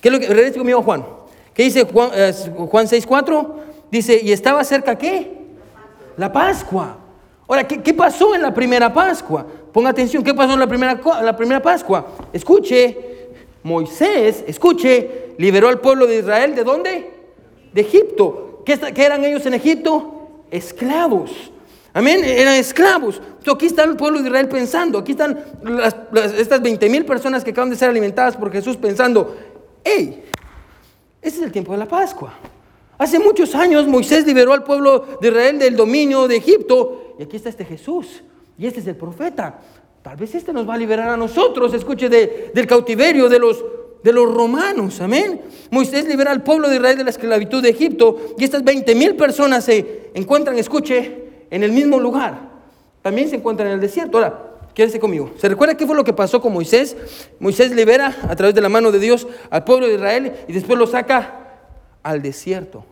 ¿Qué es lo que, regrese conmigo Juan. ¿Qué dice Juan, eh, Juan 6, 4? Dice, ¿y estaba cerca qué? La Pascua. Ahora, ¿qué, ¿qué, pasó en la primera Pascua? Ponga atención, ¿qué pasó en la primera, la primera Pascua? Escuche, Moisés, escuche, liberó al pueblo de Israel de dónde? De Egipto. ¿Qué, eran ellos en Egipto? Esclavos. Amén, eran esclavos. Entonces, aquí está el pueblo de Israel pensando, aquí están estas 20 mil personas que acaban de ser alimentadas por Jesús pensando, hey, ese es el tiempo de la Pascua. Hace muchos años Moisés liberó al pueblo de Israel del dominio de Egipto y aquí está este Jesús y este es el profeta. Tal vez este nos va a liberar a nosotros, escuche, del cautiverio de los, de los romanos, amén. Moisés libera al pueblo de Israel de la esclavitud de Egipto y estas 20 mil personas se encuentran, escuche, en el mismo lugar. También se encuentran en el desierto. Ahora, quédese conmigo. ¿Se recuerda qué fue lo que pasó con Moisés? Moisés libera a través de la mano de Dios al pueblo de Israel y después lo saca al desierto.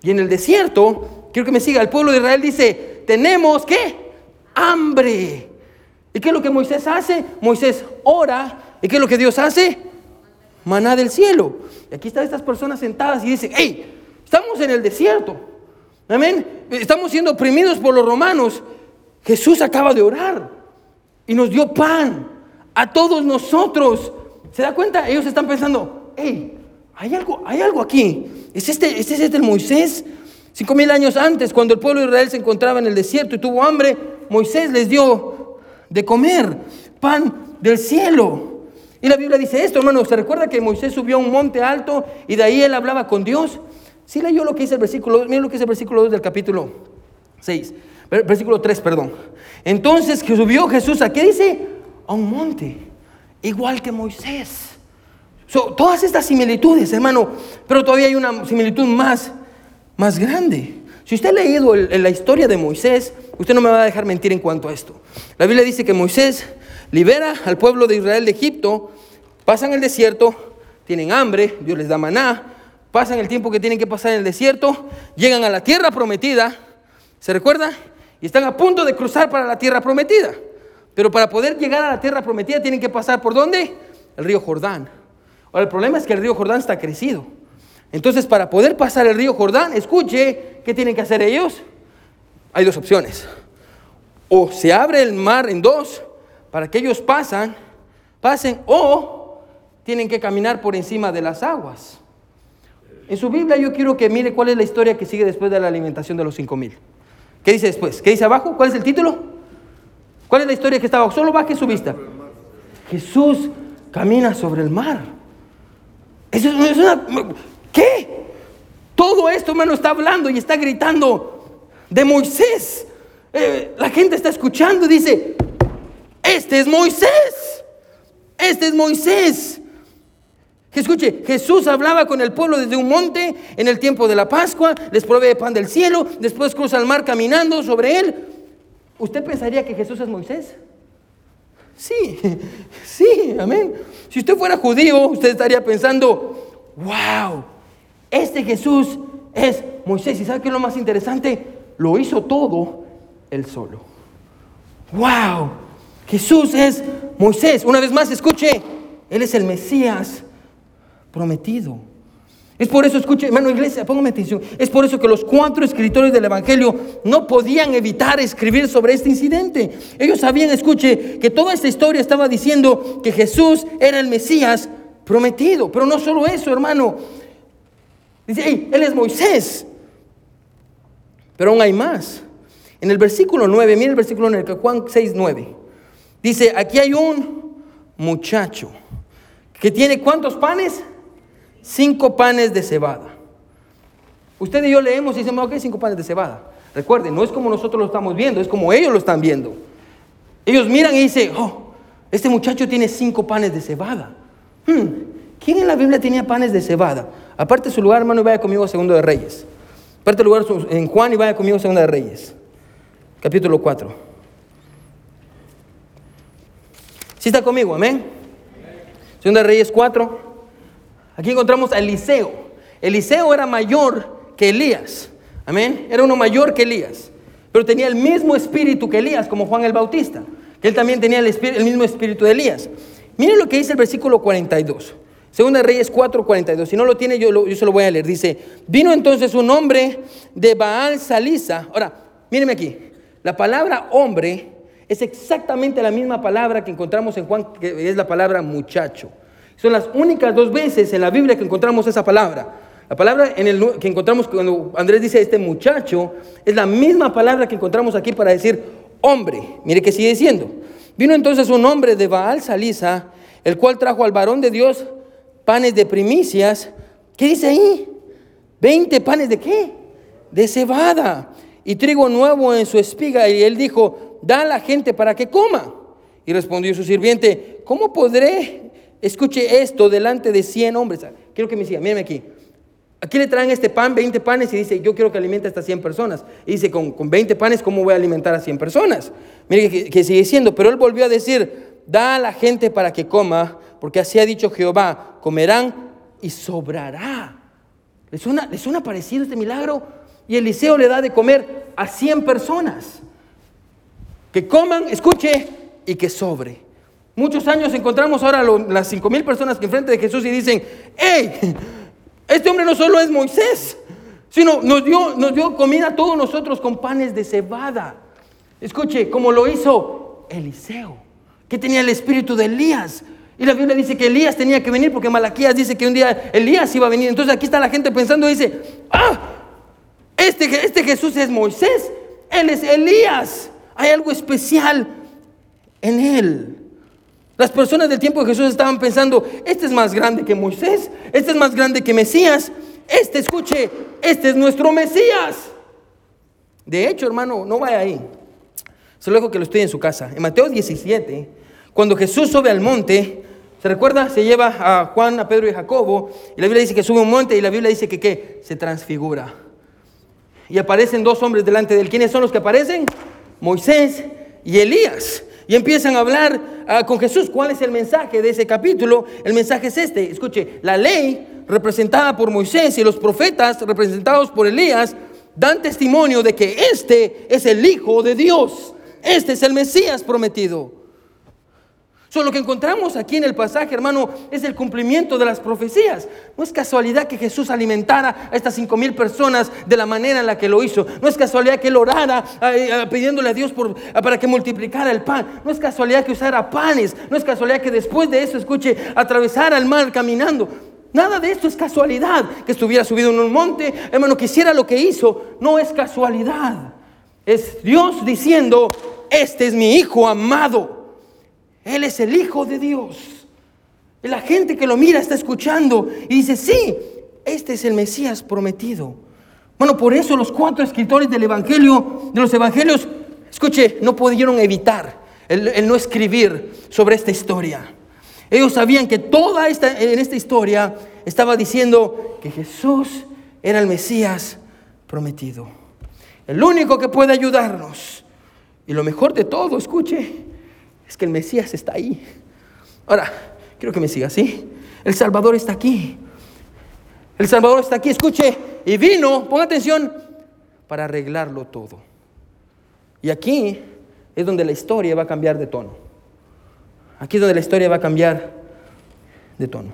Y en el desierto, quiero que me siga, el pueblo de Israel dice, tenemos que hambre. ¿Y qué es lo que Moisés hace? Moisés ora. ¿Y qué es lo que Dios hace? Maná del cielo. Y aquí están estas personas sentadas y dicen, hey, estamos en el desierto. Amén. Estamos siendo oprimidos por los romanos. Jesús acaba de orar y nos dio pan a todos nosotros. ¿Se da cuenta? Ellos están pensando, hey, hay algo, hay algo aquí. ¿Es este, ¿Es este el Moisés? Cinco mil años antes, cuando el pueblo de Israel se encontraba en el desierto y tuvo hambre, Moisés les dio de comer, pan del cielo. Y la Biblia dice esto, hermano, ¿se recuerda que Moisés subió a un monte alto y de ahí él hablaba con Dios? Sí leyó lo que dice el versículo 2, miren lo que dice el versículo 2 del capítulo 6, versículo 3, perdón. Entonces subió Jesús, ¿a qué dice? A un monte, igual que Moisés. todas estas similitudes, hermano, pero todavía hay una similitud más, más grande. Si usted ha leído la historia de Moisés, usted no me va a dejar mentir en cuanto a esto. La Biblia dice que Moisés libera al pueblo de Israel de Egipto, pasan el desierto, tienen hambre, Dios les da maná, pasan el tiempo que tienen que pasar en el desierto, llegan a la tierra prometida, ¿se recuerda? Y están a punto de cruzar para la tierra prometida. Pero para poder llegar a la tierra prometida tienen que pasar por dónde? El río Jordán. Ahora el problema es que el río Jordán está crecido. Entonces, para poder pasar el río Jordán, escuche, ¿qué tienen que hacer ellos? Hay dos opciones. O se abre el mar en dos para que ellos pasan, pasen, o tienen que caminar por encima de las aguas. En su Biblia yo quiero que mire cuál es la historia que sigue después de la alimentación de los cinco mil. ¿Qué dice después? ¿Qué dice abajo? ¿Cuál es el título? ¿Cuál es la historia que está abajo? Solo baje su vista. Jesús camina sobre el mar. Eso es una, ¿Qué? Todo esto, hermano, está hablando y está gritando de Moisés. Eh, la gente está escuchando y dice, este es Moisés. Este es Moisés. Escuche, Jesús hablaba con el pueblo desde un monte en el tiempo de la Pascua, les provee pan del cielo, después cruza el mar caminando sobre él. ¿Usted pensaría que Jesús es Moisés? Sí, sí, amén. Si usted fuera judío, usted estaría pensando, wow, este Jesús es Moisés. ¿Y sabe qué es lo más interesante? Lo hizo todo él solo. ¡Wow! Jesús es Moisés. Una vez más, escuche, Él es el Mesías prometido. Es por eso, escuche, hermano iglesia, póngame atención. Es por eso que los cuatro escritores del Evangelio no podían evitar escribir sobre este incidente. Ellos sabían, escuche, que toda esta historia estaba diciendo que Jesús era el Mesías prometido. Pero no solo eso, hermano. Dice, Él es Moisés. Pero aún hay más. En el versículo 9, mire el versículo 9, Juan 6, 9. Dice, aquí hay un muchacho que tiene cuántos panes? Cinco panes de cebada. Usted y yo leemos y decimos, ok, cinco panes de cebada. Recuerden, no es como nosotros lo estamos viendo, es como ellos lo están viendo. Ellos miran y dicen, oh, este muchacho tiene cinco panes de cebada. Hmm, ¿Quién en la Biblia tenía panes de cebada? Aparte su lugar, hermano, y vaya conmigo a Segundo de Reyes. Aparte el lugar en Juan y vaya conmigo a Segundo de Reyes. Capítulo 4. ¿Sí está conmigo? Amén. Segunda de Reyes 4. Aquí encontramos a Eliseo. Eliseo era mayor que Elías. Amén. Era uno mayor que Elías. Pero tenía el mismo espíritu que Elías, como Juan el Bautista. Que él también tenía el, mismo espíritu de Elías. Miren lo que dice el versículo 42. Segunda Reyes 4, 42. Si no lo tiene, yo, yo se lo voy a leer. Dice, vino entonces un hombre de Baal Salisa. Ahora, mírenme aquí. La palabra hombre es exactamente la misma palabra que encontramos en Juan, que es la palabra muchacho. Son las únicas dos veces en la Biblia que encontramos esa palabra. La palabra en el, que encontramos cuando Andrés dice este muchacho es la misma palabra que encontramos aquí para decir hombre. Mire que sigue diciendo. Vino entonces un hombre de Baal Salisa, el cual trajo al varón de Dios panes de primicias. ¿Qué dice ahí? ¿Veinte panes de qué? De cebada y trigo nuevo en su espiga. Y él dijo, da a la gente para que coma. Y respondió su sirviente, ¿cómo podré Escuche esto delante de 100 hombres. Quiero que me siga, mírame aquí. Aquí le traen este pan, 20 panes, y dice, yo quiero que alimente a estas 100 personas. Y dice, con, con 20 panes, ¿cómo voy a alimentar a 100 personas? Mire que, sigue diciendo, pero él volvió a decir, da a la gente para que coma, porque así ha dicho Jehová, comerán y sobrará. ¿Les suena, ¿Les suena parecido este milagro? Y Eliseo le da de comer a 100 personas. Que coman, escuche, y que sobre. Muchos años encontramos ahora las cinco mil personas que enfrente de Jesús y dicen, hey, este hombre no solo es Moisés, sino nos dio, nos dio comida a todos nosotros con panes de cebada. Escuche, como lo hizo Eliseo, que tenía el espíritu de Elías. Y la Biblia dice que Elías tenía que venir porque Malaquías dice que un día Elías iba a venir. Entonces aquí está la gente pensando y dice, ah, este, este Jesús es Moisés, él es Elías. Hay algo especial en él. Las personas del tiempo de Jesús estaban pensando, este es más grande que Moisés, este es más grande que Mesías, este, escuche, este es nuestro Mesías. De hecho, hermano, no vaya ahí. Se lo dejo que lo estoy en su casa. En Mateo 17, cuando Jesús sube al monte, ¿se recuerda? Se lleva a Juan, a Pedro y a Jacobo, y la Biblia dice que sube un monte, y la Biblia dice que ¿qué? Se transfigura. Y aparecen dos hombres delante de él. ¿Quiénes son los que aparecen? Moisés y Elías y empiezan a hablar ah, con Jesús. ¿Cuál es el mensaje de ese capítulo? El mensaje es este. Escuche, la ley representada por Moisés y los profetas representados por Elías dan testimonio de que este es el Hijo de Dios. Este es el Mesías prometido. Lo que encontramos aquí en el pasaje, hermano, es el cumplimiento de las profecías. No es casualidad que Jesús alimentara a estas cinco mil personas de la manera en la que lo hizo. No es casualidad que él orara pidiéndole a Dios para que multiplicara el pan. No es casualidad que usara panes. No es casualidad que después de eso, escuche, atravesara el mar caminando. Nada de esto es casualidad. Que estuviera subido en un monte, hermano, que hiciera lo que hizo. No es casualidad. Es Dios diciendo, este es mi hijo amado él es el Hijo de Dios. La gente que lo mira está escuchando y dice, sí, este es el Mesías prometido. Bueno, por eso los cuatro escritores del Evangelio, de los Evangelios, escuche, no pudieron evitar el, no escribir sobre esta historia. Ellos sabían que toda esta, en esta historia estaba diciendo que Jesús era el Mesías prometido. El único que puede ayudarnos. Y lo mejor de todo, escuche, es que el Mesías está ahí. Ahora, quiero que me siga así. El Salvador está aquí. El Salvador está aquí, escuche. Y vino, ponga atención, para arreglarlo todo. Y aquí es donde la historia va a cambiar de tono. Aquí es donde la historia va a cambiar de tono.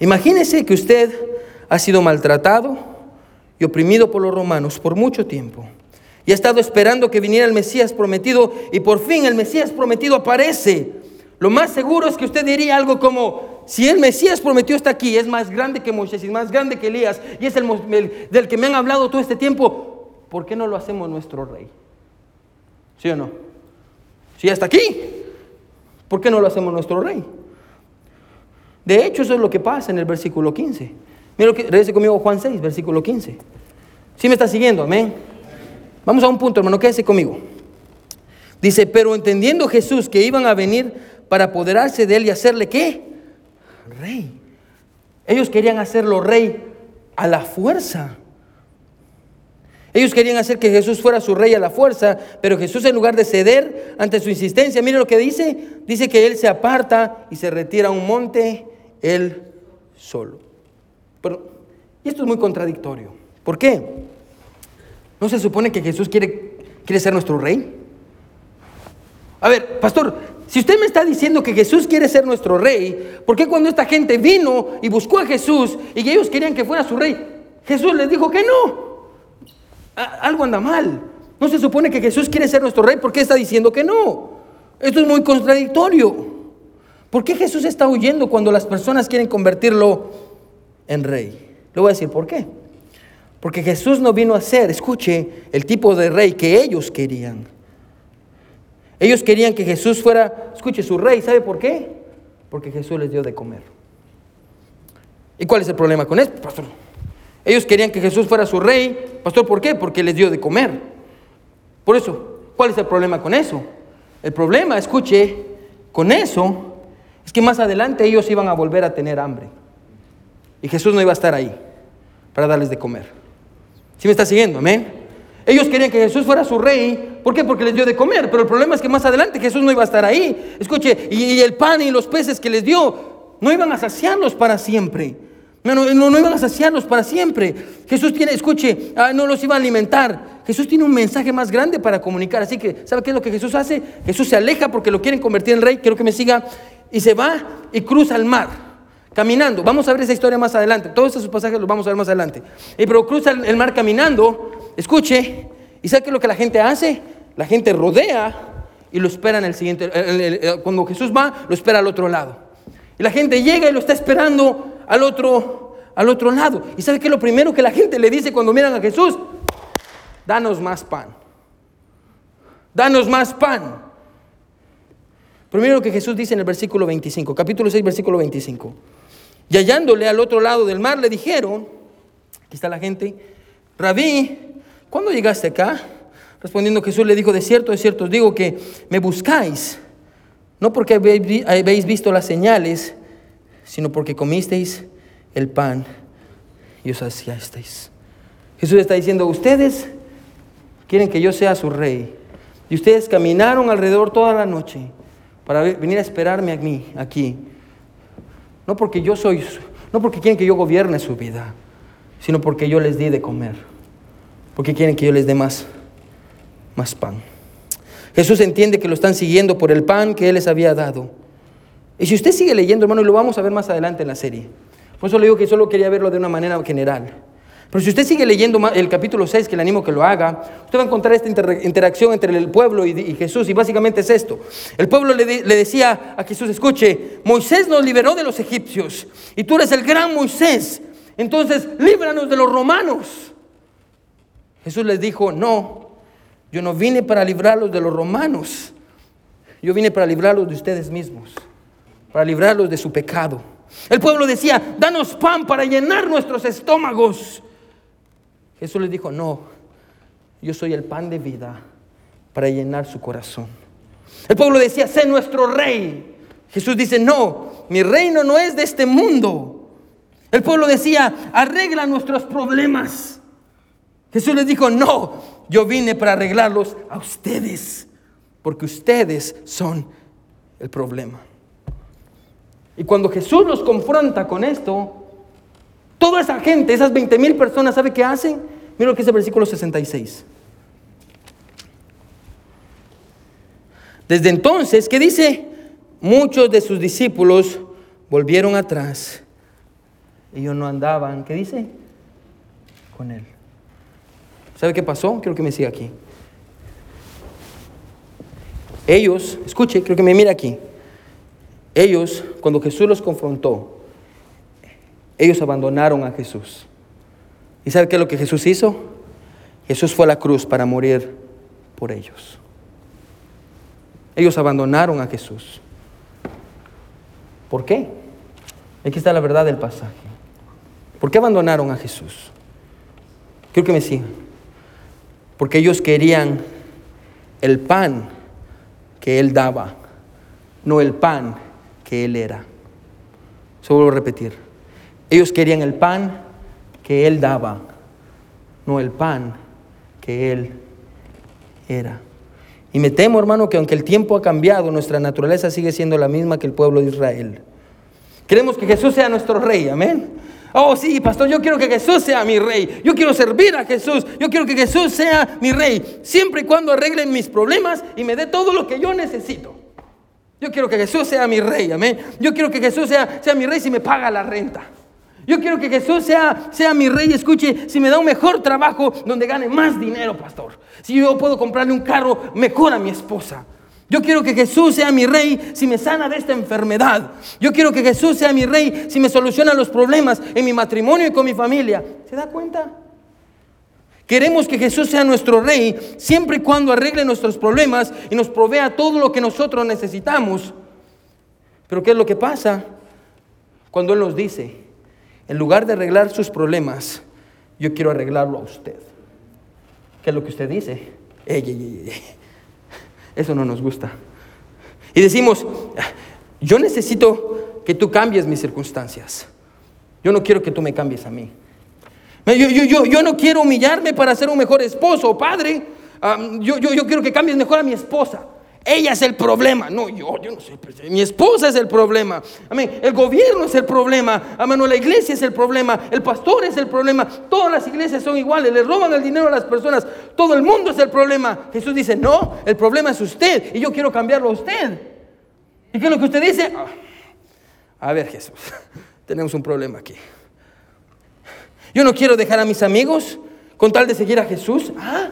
Imagínese que usted ha sido maltratado y oprimido por los romanos por mucho tiempo. Y ha estado esperando que viniera el Mesías prometido y por fin el Mesías prometido aparece. Lo más seguro es que usted diría algo como, si el Mesías prometió está aquí, es más grande que Moisés, es más grande que Elías y es el, del que me han hablado todo este tiempo, ¿por qué no lo hacemos nuestro rey? ¿Sí o no? Si está aquí, ¿por qué no lo hacemos nuestro rey? De hecho, eso es lo que pasa en el versículo 15. Mira regrese conmigo Juan 6, versículo 15. ¿Sí me está siguiendo? Amén. Vamos a un punto, hermano, quédese conmigo. Dice, pero entendiendo Jesús que iban a venir para apoderarse de él y hacerle qué? Rey. Ellos querían hacerlo rey a la fuerza. Ellos querían hacer que Jesús fuera su rey a la fuerza, pero Jesús en lugar de ceder ante su insistencia, mire lo que dice, dice que él se aparta y se retira a un monte él solo. Pero y esto es muy contradictorio. ¿Por qué? ¿No se supone que Jesús quiere, quiere ser nuestro rey? A ver, pastor, si usted me está diciendo que Jesús quiere ser nuestro rey, ¿por qué cuando esta gente vino y buscó a Jesús y que ellos querían que fuera su rey, Jesús les dijo que no? algo anda mal. No se supone que Jesús quiere ser nuestro rey, ¿por qué está diciendo que no? Esto es muy contradictorio. ¿Por qué Jesús está huyendo cuando las personas quieren convertirlo en rey? Le voy a decir por qué. Porque Jesús no vino a ser, escuche, el tipo de rey que ellos querían. Ellos querían que Jesús fuera, escuche, su rey. ¿Sabe por qué? Porque Jesús les dio de comer. ¿Y cuál es el problema con esto, pastor? Ellos querían que Jesús fuera su rey. Pastor, ¿por qué? Porque les dio de comer. Por eso, ¿cuál es el problema con eso? El problema, escuche, con eso es que más adelante ellos iban a volver a tener hambre. Y Jesús no iba a estar ahí para darles de comer. ¿Sí me está siguiendo? Amén. Ellos querían que Jesús fuera su rey. ¿Por qué? Porque les dio de comer. Pero el problema es que más adelante Jesús no iba a estar ahí. Escuche, y, el pan y los peces que les dio no iban a saciarlos para siempre. No, no, no, iban a saciarlos para siempre. Jesús tiene, escuche, ah, no los iba a alimentar. Jesús tiene un mensaje más grande para comunicar. Así que, ¿sabe qué es lo que Jesús hace? Jesús se aleja porque lo quieren convertir en rey. Quiero que me siga. Y se va y cruza el mar. Caminando. Vamos a ver esa historia más adelante. Todos esos pasajes los vamos a ver más adelante. Y pero cruza el mar caminando. Escuche. ¿Y sabe qué es lo que la gente hace? La gente rodea y lo espera en el siguiente. Cuando Jesús va, lo espera al otro lado. Y la gente llega y lo está esperando al otro, al otro lado. ¿Y sabe qué es lo primero que la gente le dice cuando miran a Jesús? Danos más pan. Danos más pan. Primero lo que Jesús dice en el versículo 25, capítulo 6, versículo 25. Y hallándole al otro lado del mar, le dijeron, aquí está la gente, Rabí, ¿cuándo llegaste acá? Respondiendo Jesús le dijo, de cierto, de cierto, os digo que me buscáis, no porque habéis visto las señales, sino porque comisteis el pan y os saciasteis. Jesús está diciendo, ustedes quieren que yo sea su rey. Y ustedes caminaron alrededor toda la noche para venir a esperarme a mí aquí. No porque yo soy, no porque quieren que yo gobierne su vida, sino porque yo les di de comer. Porque quieren que yo les dé más, más pan. Jesús entiende que lo están siguiendo por el pan que Él les había dado. Y si usted sigue leyendo, hermano, y lo vamos a ver más adelante en la serie. Por eso le digo que solo quería verlo de una manera general. Pero si usted sigue leyendo el capítulo 6, que le animo que lo haga, usted va a encontrar esta interacción entre el pueblo y, Jesús. Y básicamente es esto. El pueblo le, le, decía a Jesús, escuche, Moisés nos liberó de los egipcios. Y tú eres el gran Moisés. Entonces, líbranos de los romanos. Jesús les dijo, no, yo no vine para librarlos de los romanos. Yo vine para librarlos de ustedes mismos para librarlos de su pecado. El pueblo decía, danos pan para llenar nuestros estómagos. Jesús les dijo, no, yo soy el pan de vida para llenar su corazón. El pueblo decía, sé nuestro rey. Jesús dice, no, mi reino no es de este mundo. El pueblo decía, arregla nuestros problemas. Jesús les dijo, no, yo vine para arreglarlos a ustedes, porque ustedes son el problema. Y cuando Jesús los confronta con esto, toda esa gente, esas 20 mil personas, ¿sabe qué hacen? Mira lo que dice el versículo 66. Desde entonces, ¿qué dice? Muchos de sus discípulos volvieron atrás Ellos no andaban, ¿qué dice? Con él. ¿Sabe qué pasó? Quiero que me siga aquí. Ellos, escuche, creo que me mira aquí. Ellos, cuando Jesús los confrontó, ellos abandonaron a Jesús. ¿Y sabe qué es lo que Jesús hizo? Jesús fue a la cruz para morir por ellos. Ellos abandonaron a Jesús. ¿Por qué? Aquí está la verdad del pasaje. ¿Por qué abandonaron a Jesús? Quiero que me sigan. Porque ellos querían el pan que Él daba, no el pan que Él era. Solo vuelvo a repetir. Ellos querían el pan que Él daba, no el pan que Él era. Y me temo, hermano, que aunque el tiempo ha cambiado, nuestra naturaleza sigue siendo la misma que el pueblo de Israel. Queremos que Jesús sea nuestro rey, amén. Oh, sí, pastor, yo quiero que Jesús sea mi rey. Yo quiero servir a Jesús. Yo quiero que Jesús sea mi rey. Siempre y cuando arreglen mis problemas y me dé todo lo que yo necesito. Yo quiero que Jesús sea mi rey, amén. Yo quiero que Jesús sea, sea mi rey si me paga la renta. Yo quiero que Jesús sea, sea mi rey. Escuche, si me da un mejor trabajo donde gane más dinero, pastor. Si yo puedo comprarle un carro mejor a mi esposa. Yo quiero que Jesús sea mi rey si me sana de esta enfermedad. Yo quiero que Jesús sea mi rey si me soluciona los problemas en mi matrimonio y con mi familia. ¿Se da cuenta? Queremos que Jesús sea nuestro rey siempre y cuando arregle nuestros problemas y nos provea todo lo que nosotros necesitamos. Pero ¿qué es lo que pasa? Cuando Él nos dice, en lugar de arreglar sus problemas, yo quiero arreglarlo a usted. ¿Qué es lo que usted dice? Eso no nos gusta. Y decimos, yo necesito que tú cambies mis circunstancias. Yo no quiero que tú me cambies a mí. Yo, no quiero humillarme para ser un mejor esposo o padre. yo, yo quiero que cambies mejor a mi esposa. Ella es el problema. No, yo, yo no soy Mi esposa es el problema. Amén. El gobierno es el problema. Amén. La iglesia es el problema. El pastor es el problema. Todas las iglesias son iguales. Le roban el dinero a las personas. Todo el mundo es el problema. Jesús dice, no, el problema es usted. Y yo quiero cambiarlo a usted. ¿Y qué es lo que usted dice? Ah, a ver, Jesús, tenemos un problema aquí. Yo no quiero dejar a mis amigos con tal de seguir a Jesús. Ah,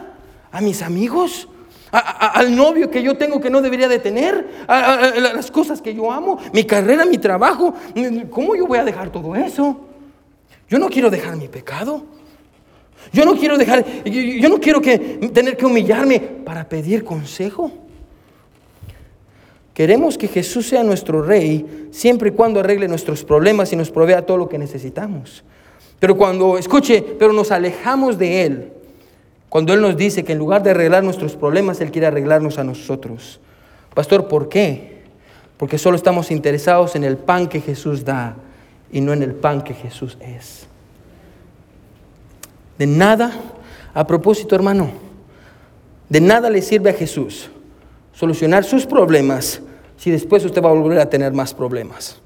a mis amigos al novio que yo tengo que no debería de tener, a, las cosas que yo amo, mi carrera, mi trabajo. ¿Cómo yo voy a dejar todo eso? Yo no quiero dejar mi pecado. Yo no quiero dejar, yo, no quiero que, tener que humillarme para pedir consejo. Queremos que Jesús sea nuestro rey siempre y cuando arregle nuestros problemas y nos provea todo lo que necesitamos. Pero cuando, escuche, pero nos alejamos de Él, cuando Él nos dice que en lugar de arreglar nuestros problemas, Él quiere arreglarnos a nosotros. Pastor, ¿por qué? Porque solo estamos interesados en el pan que Jesús da y no en el pan que Jesús es. De nada, a propósito hermano, de nada le sirve a Jesús solucionar sus problemas si después usted va a volver a tener más problemas.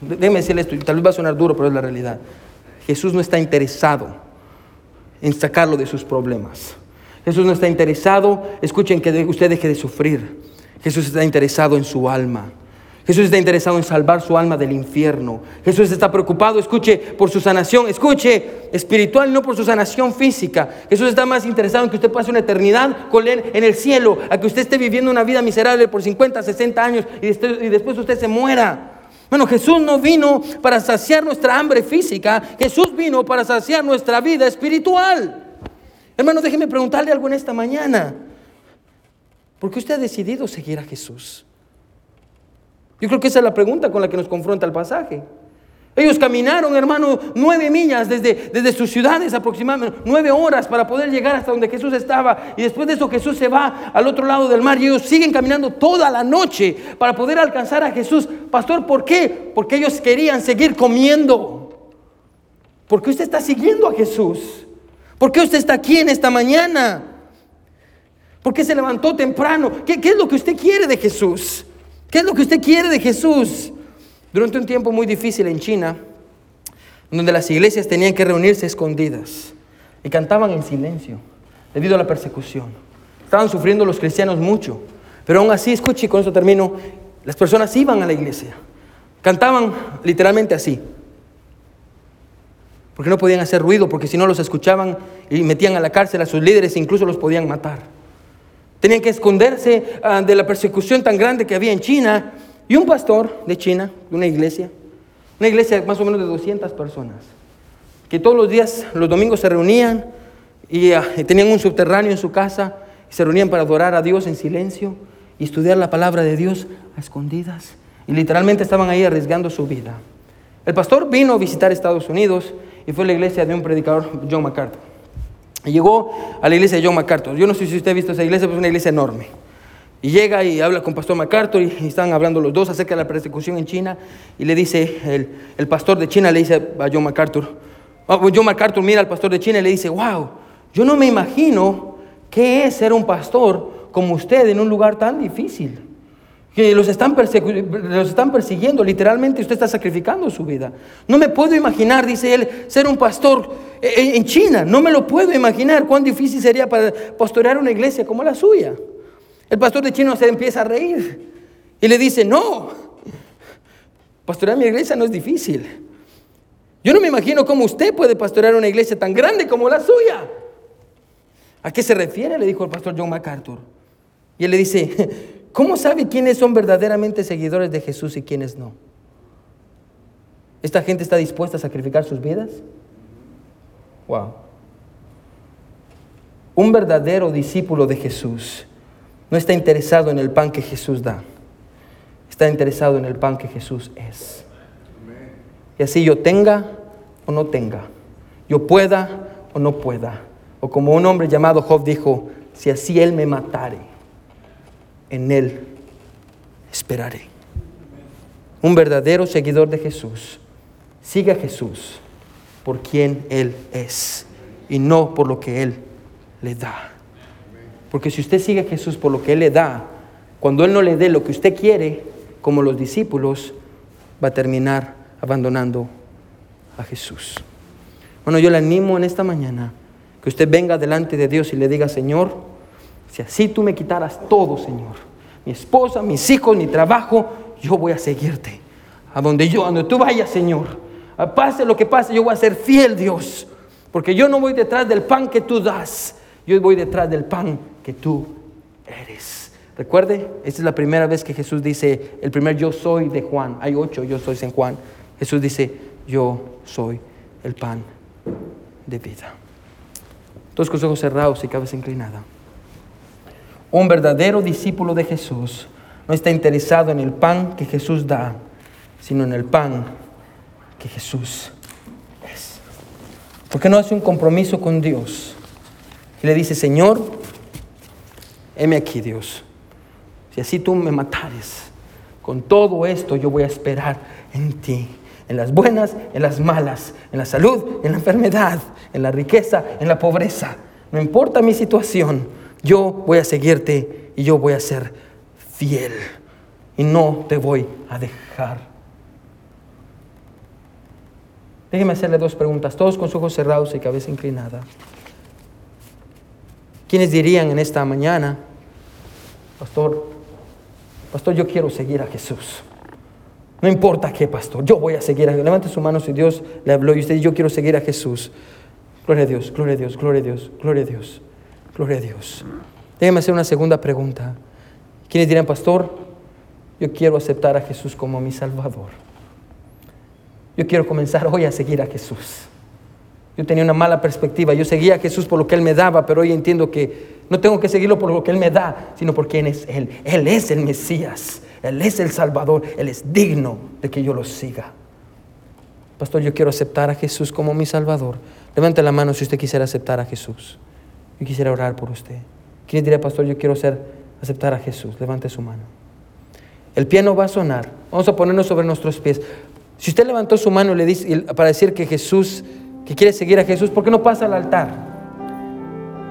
Déjeme decirle esto, tal vez va a sonar duro, pero es la realidad. Jesús no está interesado en sacarlo de sus problemas. Jesús no está interesado, escuchen que usted deje de sufrir. Jesús está interesado en su alma. Jesús está interesado en salvar su alma del infierno. Jesús está preocupado, escuche, por su sanación, escuche, espiritual, no por su sanación física. Jesús está más interesado en que usted pase una eternidad con Él en el cielo, a que usted esté viviendo una vida miserable por 50, 60 años y después usted se muera. Bueno, Jesús no vino para saciar nuestra hambre física, Jesús vino para saciar nuestra vida espiritual. Hermano, déjeme preguntarle algo en esta mañana. ¿Por qué usted ha decidido seguir a Jesús? Yo creo que esa es la pregunta con la que nos confronta el pasaje. Ellos caminaron, hermano, nueve millas desde, desde sus ciudades aproximadamente, nueve horas para poder llegar hasta donde Jesús estaba. Y después de eso Jesús se va al otro lado del mar y ellos siguen caminando toda la noche para poder alcanzar a Jesús. Pastor, ¿por qué? Porque ellos querían seguir comiendo. ¿Por qué usted está siguiendo a Jesús? ¿Por qué usted está aquí en esta mañana? ¿Por qué se levantó temprano? ¿Qué, qué es lo que usted quiere de Jesús? ¿Qué es lo que usted quiere de Jesús? Durante un tiempo muy difícil en China, donde las iglesias tenían que reunirse escondidas y cantaban en silencio debido a la persecución. Estaban sufriendo los cristianos mucho, pero aún así, escuche, con eso termino, las personas iban a la iglesia, cantaban literalmente así. porque no podían hacer ruido, porque si no los escuchaban y metían a la cárcel a sus líderes, incluso los podían matar. Tenían que esconderse ah, de la persecución tan grande que había en China. Y un pastor de China, de una iglesia, una iglesia más o menos de 200 personas, que todos los días, los domingos se reunían y, ah, y tenían un subterráneo en su casa, y se reunían para adorar a Dios en silencio y estudiar la palabra de Dios a escondidas. Y literalmente estaban ahí arriesgando su vida. El pastor vino a visitar Estados Unidos y fue a la iglesia de un predicador, John MacArthur. Y llegó a la iglesia de John MacArthur. Yo no sé si usted ha visto esa iglesia, pero es una iglesia enorme. Y llega y habla con Pastor MacArthur y, están hablando los dos acerca de la persecución en China. Y le dice, el, el pastor de China le dice a John MacArthur, oh, John MacArthur mira al pastor de China y le dice, wow, yo no me imagino qué es ser un pastor como usted en un lugar tan difícil que los están, los están persiguiendo, literalmente usted está sacrificando su vida. No me puedo imaginar, dice él, ser un pastor en China, no me lo puedo imaginar cuán difícil sería para pastorear una iglesia como la suya. El pastor de China se empieza a reír y le dice, no, pastorear mi iglesia no es difícil. Yo no me imagino cómo usted puede pastorear una iglesia tan grande como la suya. ¿A qué se refiere? Le dijo el pastor John MacArthur. Y él le dice, ¿Cómo sabe quiénes son verdaderamente seguidores de Jesús y quiénes no? ¿Esta gente está dispuesta a sacrificar sus vidas? Wow. Un verdadero discípulo de Jesús no está interesado en el pan que Jesús da, está interesado en el pan que Jesús es. Y así yo tenga o no tenga, yo pueda o no pueda, o como un hombre llamado Job dijo, si así él me matare en Él esperaré. Un verdadero seguidor de Jesús sigue a Jesús por quien Él es y no por lo que Él le da. Porque si usted sigue a Jesús por lo que Él le da, cuando Él no le dé lo que usted quiere, como los discípulos, va a terminar abandonando a Jesús. Bueno, yo le animo en esta mañana que usted venga delante de Dios y le diga, Señor, si así tú me quitaras todo, Señor, mi esposa, mis hijos, mi trabajo, yo voy a seguirte. A donde yo, donde tú vayas, Señor. Pase lo que pase, yo voy a ser fiel, Dios. Porque yo no voy detrás del pan que tú das, yo voy detrás del pan que tú eres. Recuerde, esta es la primera vez que Jesús dice, el primer yo soy de Juan. Hay ocho yo soy en Juan. Jesús dice, yo soy el pan de vida. Todos con ojos cerrados y cabeza inclinada. Un verdadero discípulo de Jesús no está interesado en el pan que Jesús da, sino en el pan que Jesús es. ¿Por qué no hace un compromiso con Dios? Y le dice, Señor, heme aquí, Dios. Si así tú me matares, con todo esto yo voy a esperar en ti. En las buenas, en las malas, en la salud, en la enfermedad, en la riqueza, en la pobreza. No importa mi situación, yo voy a seguirte y yo voy a ser fiel y no te voy a dejar. Déjeme hacerle dos preguntas, todos con sus ojos cerrados y cabeza inclinada. ¿Quiénes dirían en esta mañana, pastor, pastor, yo quiero seguir a Jesús? No importa qué, pastor, yo voy a seguir a Jesús. Levante su mano si Dios le habló y usted, yo quiero seguir a Jesús. Gloria a Dios, gloria a Dios, gloria a Dios, gloria a Dios. Gloria a Dios. Déjeme hacer una segunda pregunta. ¿Quiénes dirán, pastor? Yo quiero aceptar a Jesús como mi Salvador. Yo quiero comenzar hoy a seguir a Jesús. Yo tenía una mala perspectiva. Yo seguía a Jesús por lo que Él me daba, pero hoy entiendo que no tengo que seguirlo por lo que Él me da, sino por quién es Él. Él es el Mesías. Él es el Salvador. Él es digno de que yo lo siga. Pastor, yo quiero aceptar a Jesús como mi Salvador. Levante la mano si usted quisiera aceptar a Jesús. Yo quisiera orar por usted. ¿Quién diría, pastor, yo quiero ser, aceptar a Jesús? Levante su mano. El piano va a sonar. Vamos a ponernos sobre nuestros pies. Si usted levantó su mano le dice, para decir que Jesús, que quiere seguir a Jesús, ¿por qué no pasa al altar?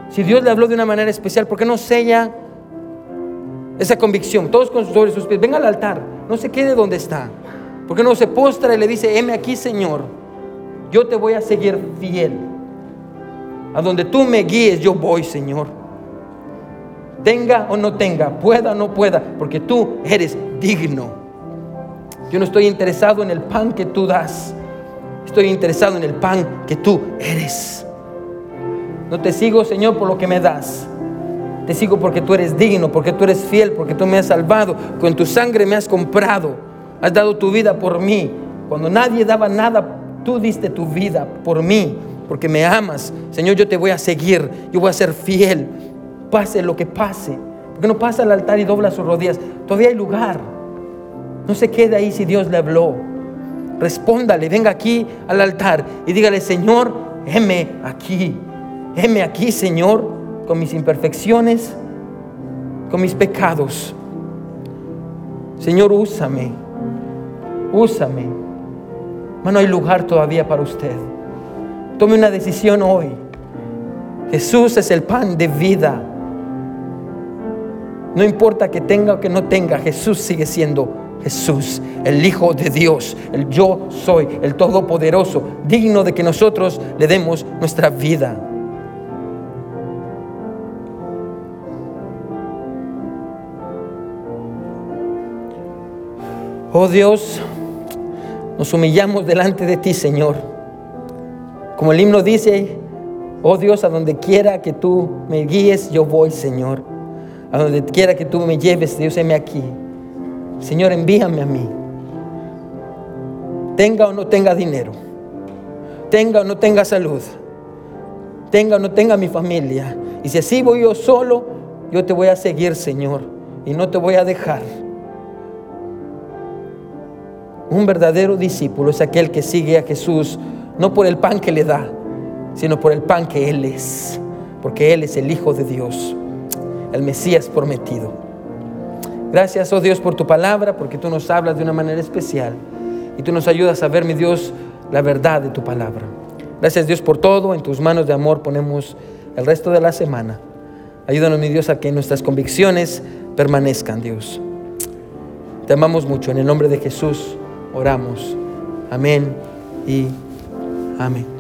Si Dios le habló de una manera especial, ¿por qué no sella esa convicción? Todos con sobre sus pies. Venga al altar. No se quede donde está. ¿Por qué no se postra y le dice, heme aquí, Señor? Yo te voy a seguir fiel. A donde tú me guíes, yo voy, Señor. Tenga o no tenga, pueda o no pueda, porque tú eres digno. Yo no estoy interesado en el pan que tú das. Estoy interesado en el pan que tú eres. No te sigo, Señor, por lo que me das. Te sigo porque tú eres digno, porque tú eres fiel, porque tú me has salvado, con tu sangre me has comprado. Has dado tu vida por mí. Cuando nadie daba nada, tú diste tu vida por mí, porque me amas. Señor, yo te voy a seguir, yo voy a ser fiel, pase lo que pase. Porque no pasa al altar y dobla sus rodillas. Todavía hay lugar. No se quede ahí si Dios le habló. Respóndale, venga aquí al altar y dígale, Señor, heme aquí. Heme aquí, Señor, con mis imperfecciones, con mis pecados. Señor, úsame. Úsame. No hay lugar todavía para usted. Tome una decisión hoy. Jesús es el pan de vida. No importa que tenga o que no tenga, Jesús sigue siendo Jesús, el Hijo de Dios, el yo soy, el Todopoderoso, digno de que nosotros le demos nuestra vida. Oh Dios, nos humillamos delante de ti, Señor. Como el himno dice, oh Dios, a donde quiera que tú me guíes, yo voy, Señor. A donde quiera que tú me lleves, Dios, heme aquí. Señor, envíame a mí. Tenga o no tenga dinero. Tenga o no tenga salud. Tenga o no tenga mi familia. Y si así voy yo solo, yo te voy a seguir, Señor. Y no te voy a dejar. Un verdadero discípulo es aquel que sigue a Jesús no por el pan que le da, sino por el pan que Él es. Porque Él es el Hijo de Dios el Mesías prometido. Gracias, oh Dios, por tu palabra, porque tú nos hablas de una manera especial y tú nos ayudas a ver, mi Dios, la verdad de tu palabra. Gracias, Dios, por todo. En tus manos de amor ponemos el resto de la semana. Ayúdanos, mi Dios, a que nuestras convicciones permanezcan, Dios. Te amamos mucho. En el nombre de Jesús oramos. Amén y amén.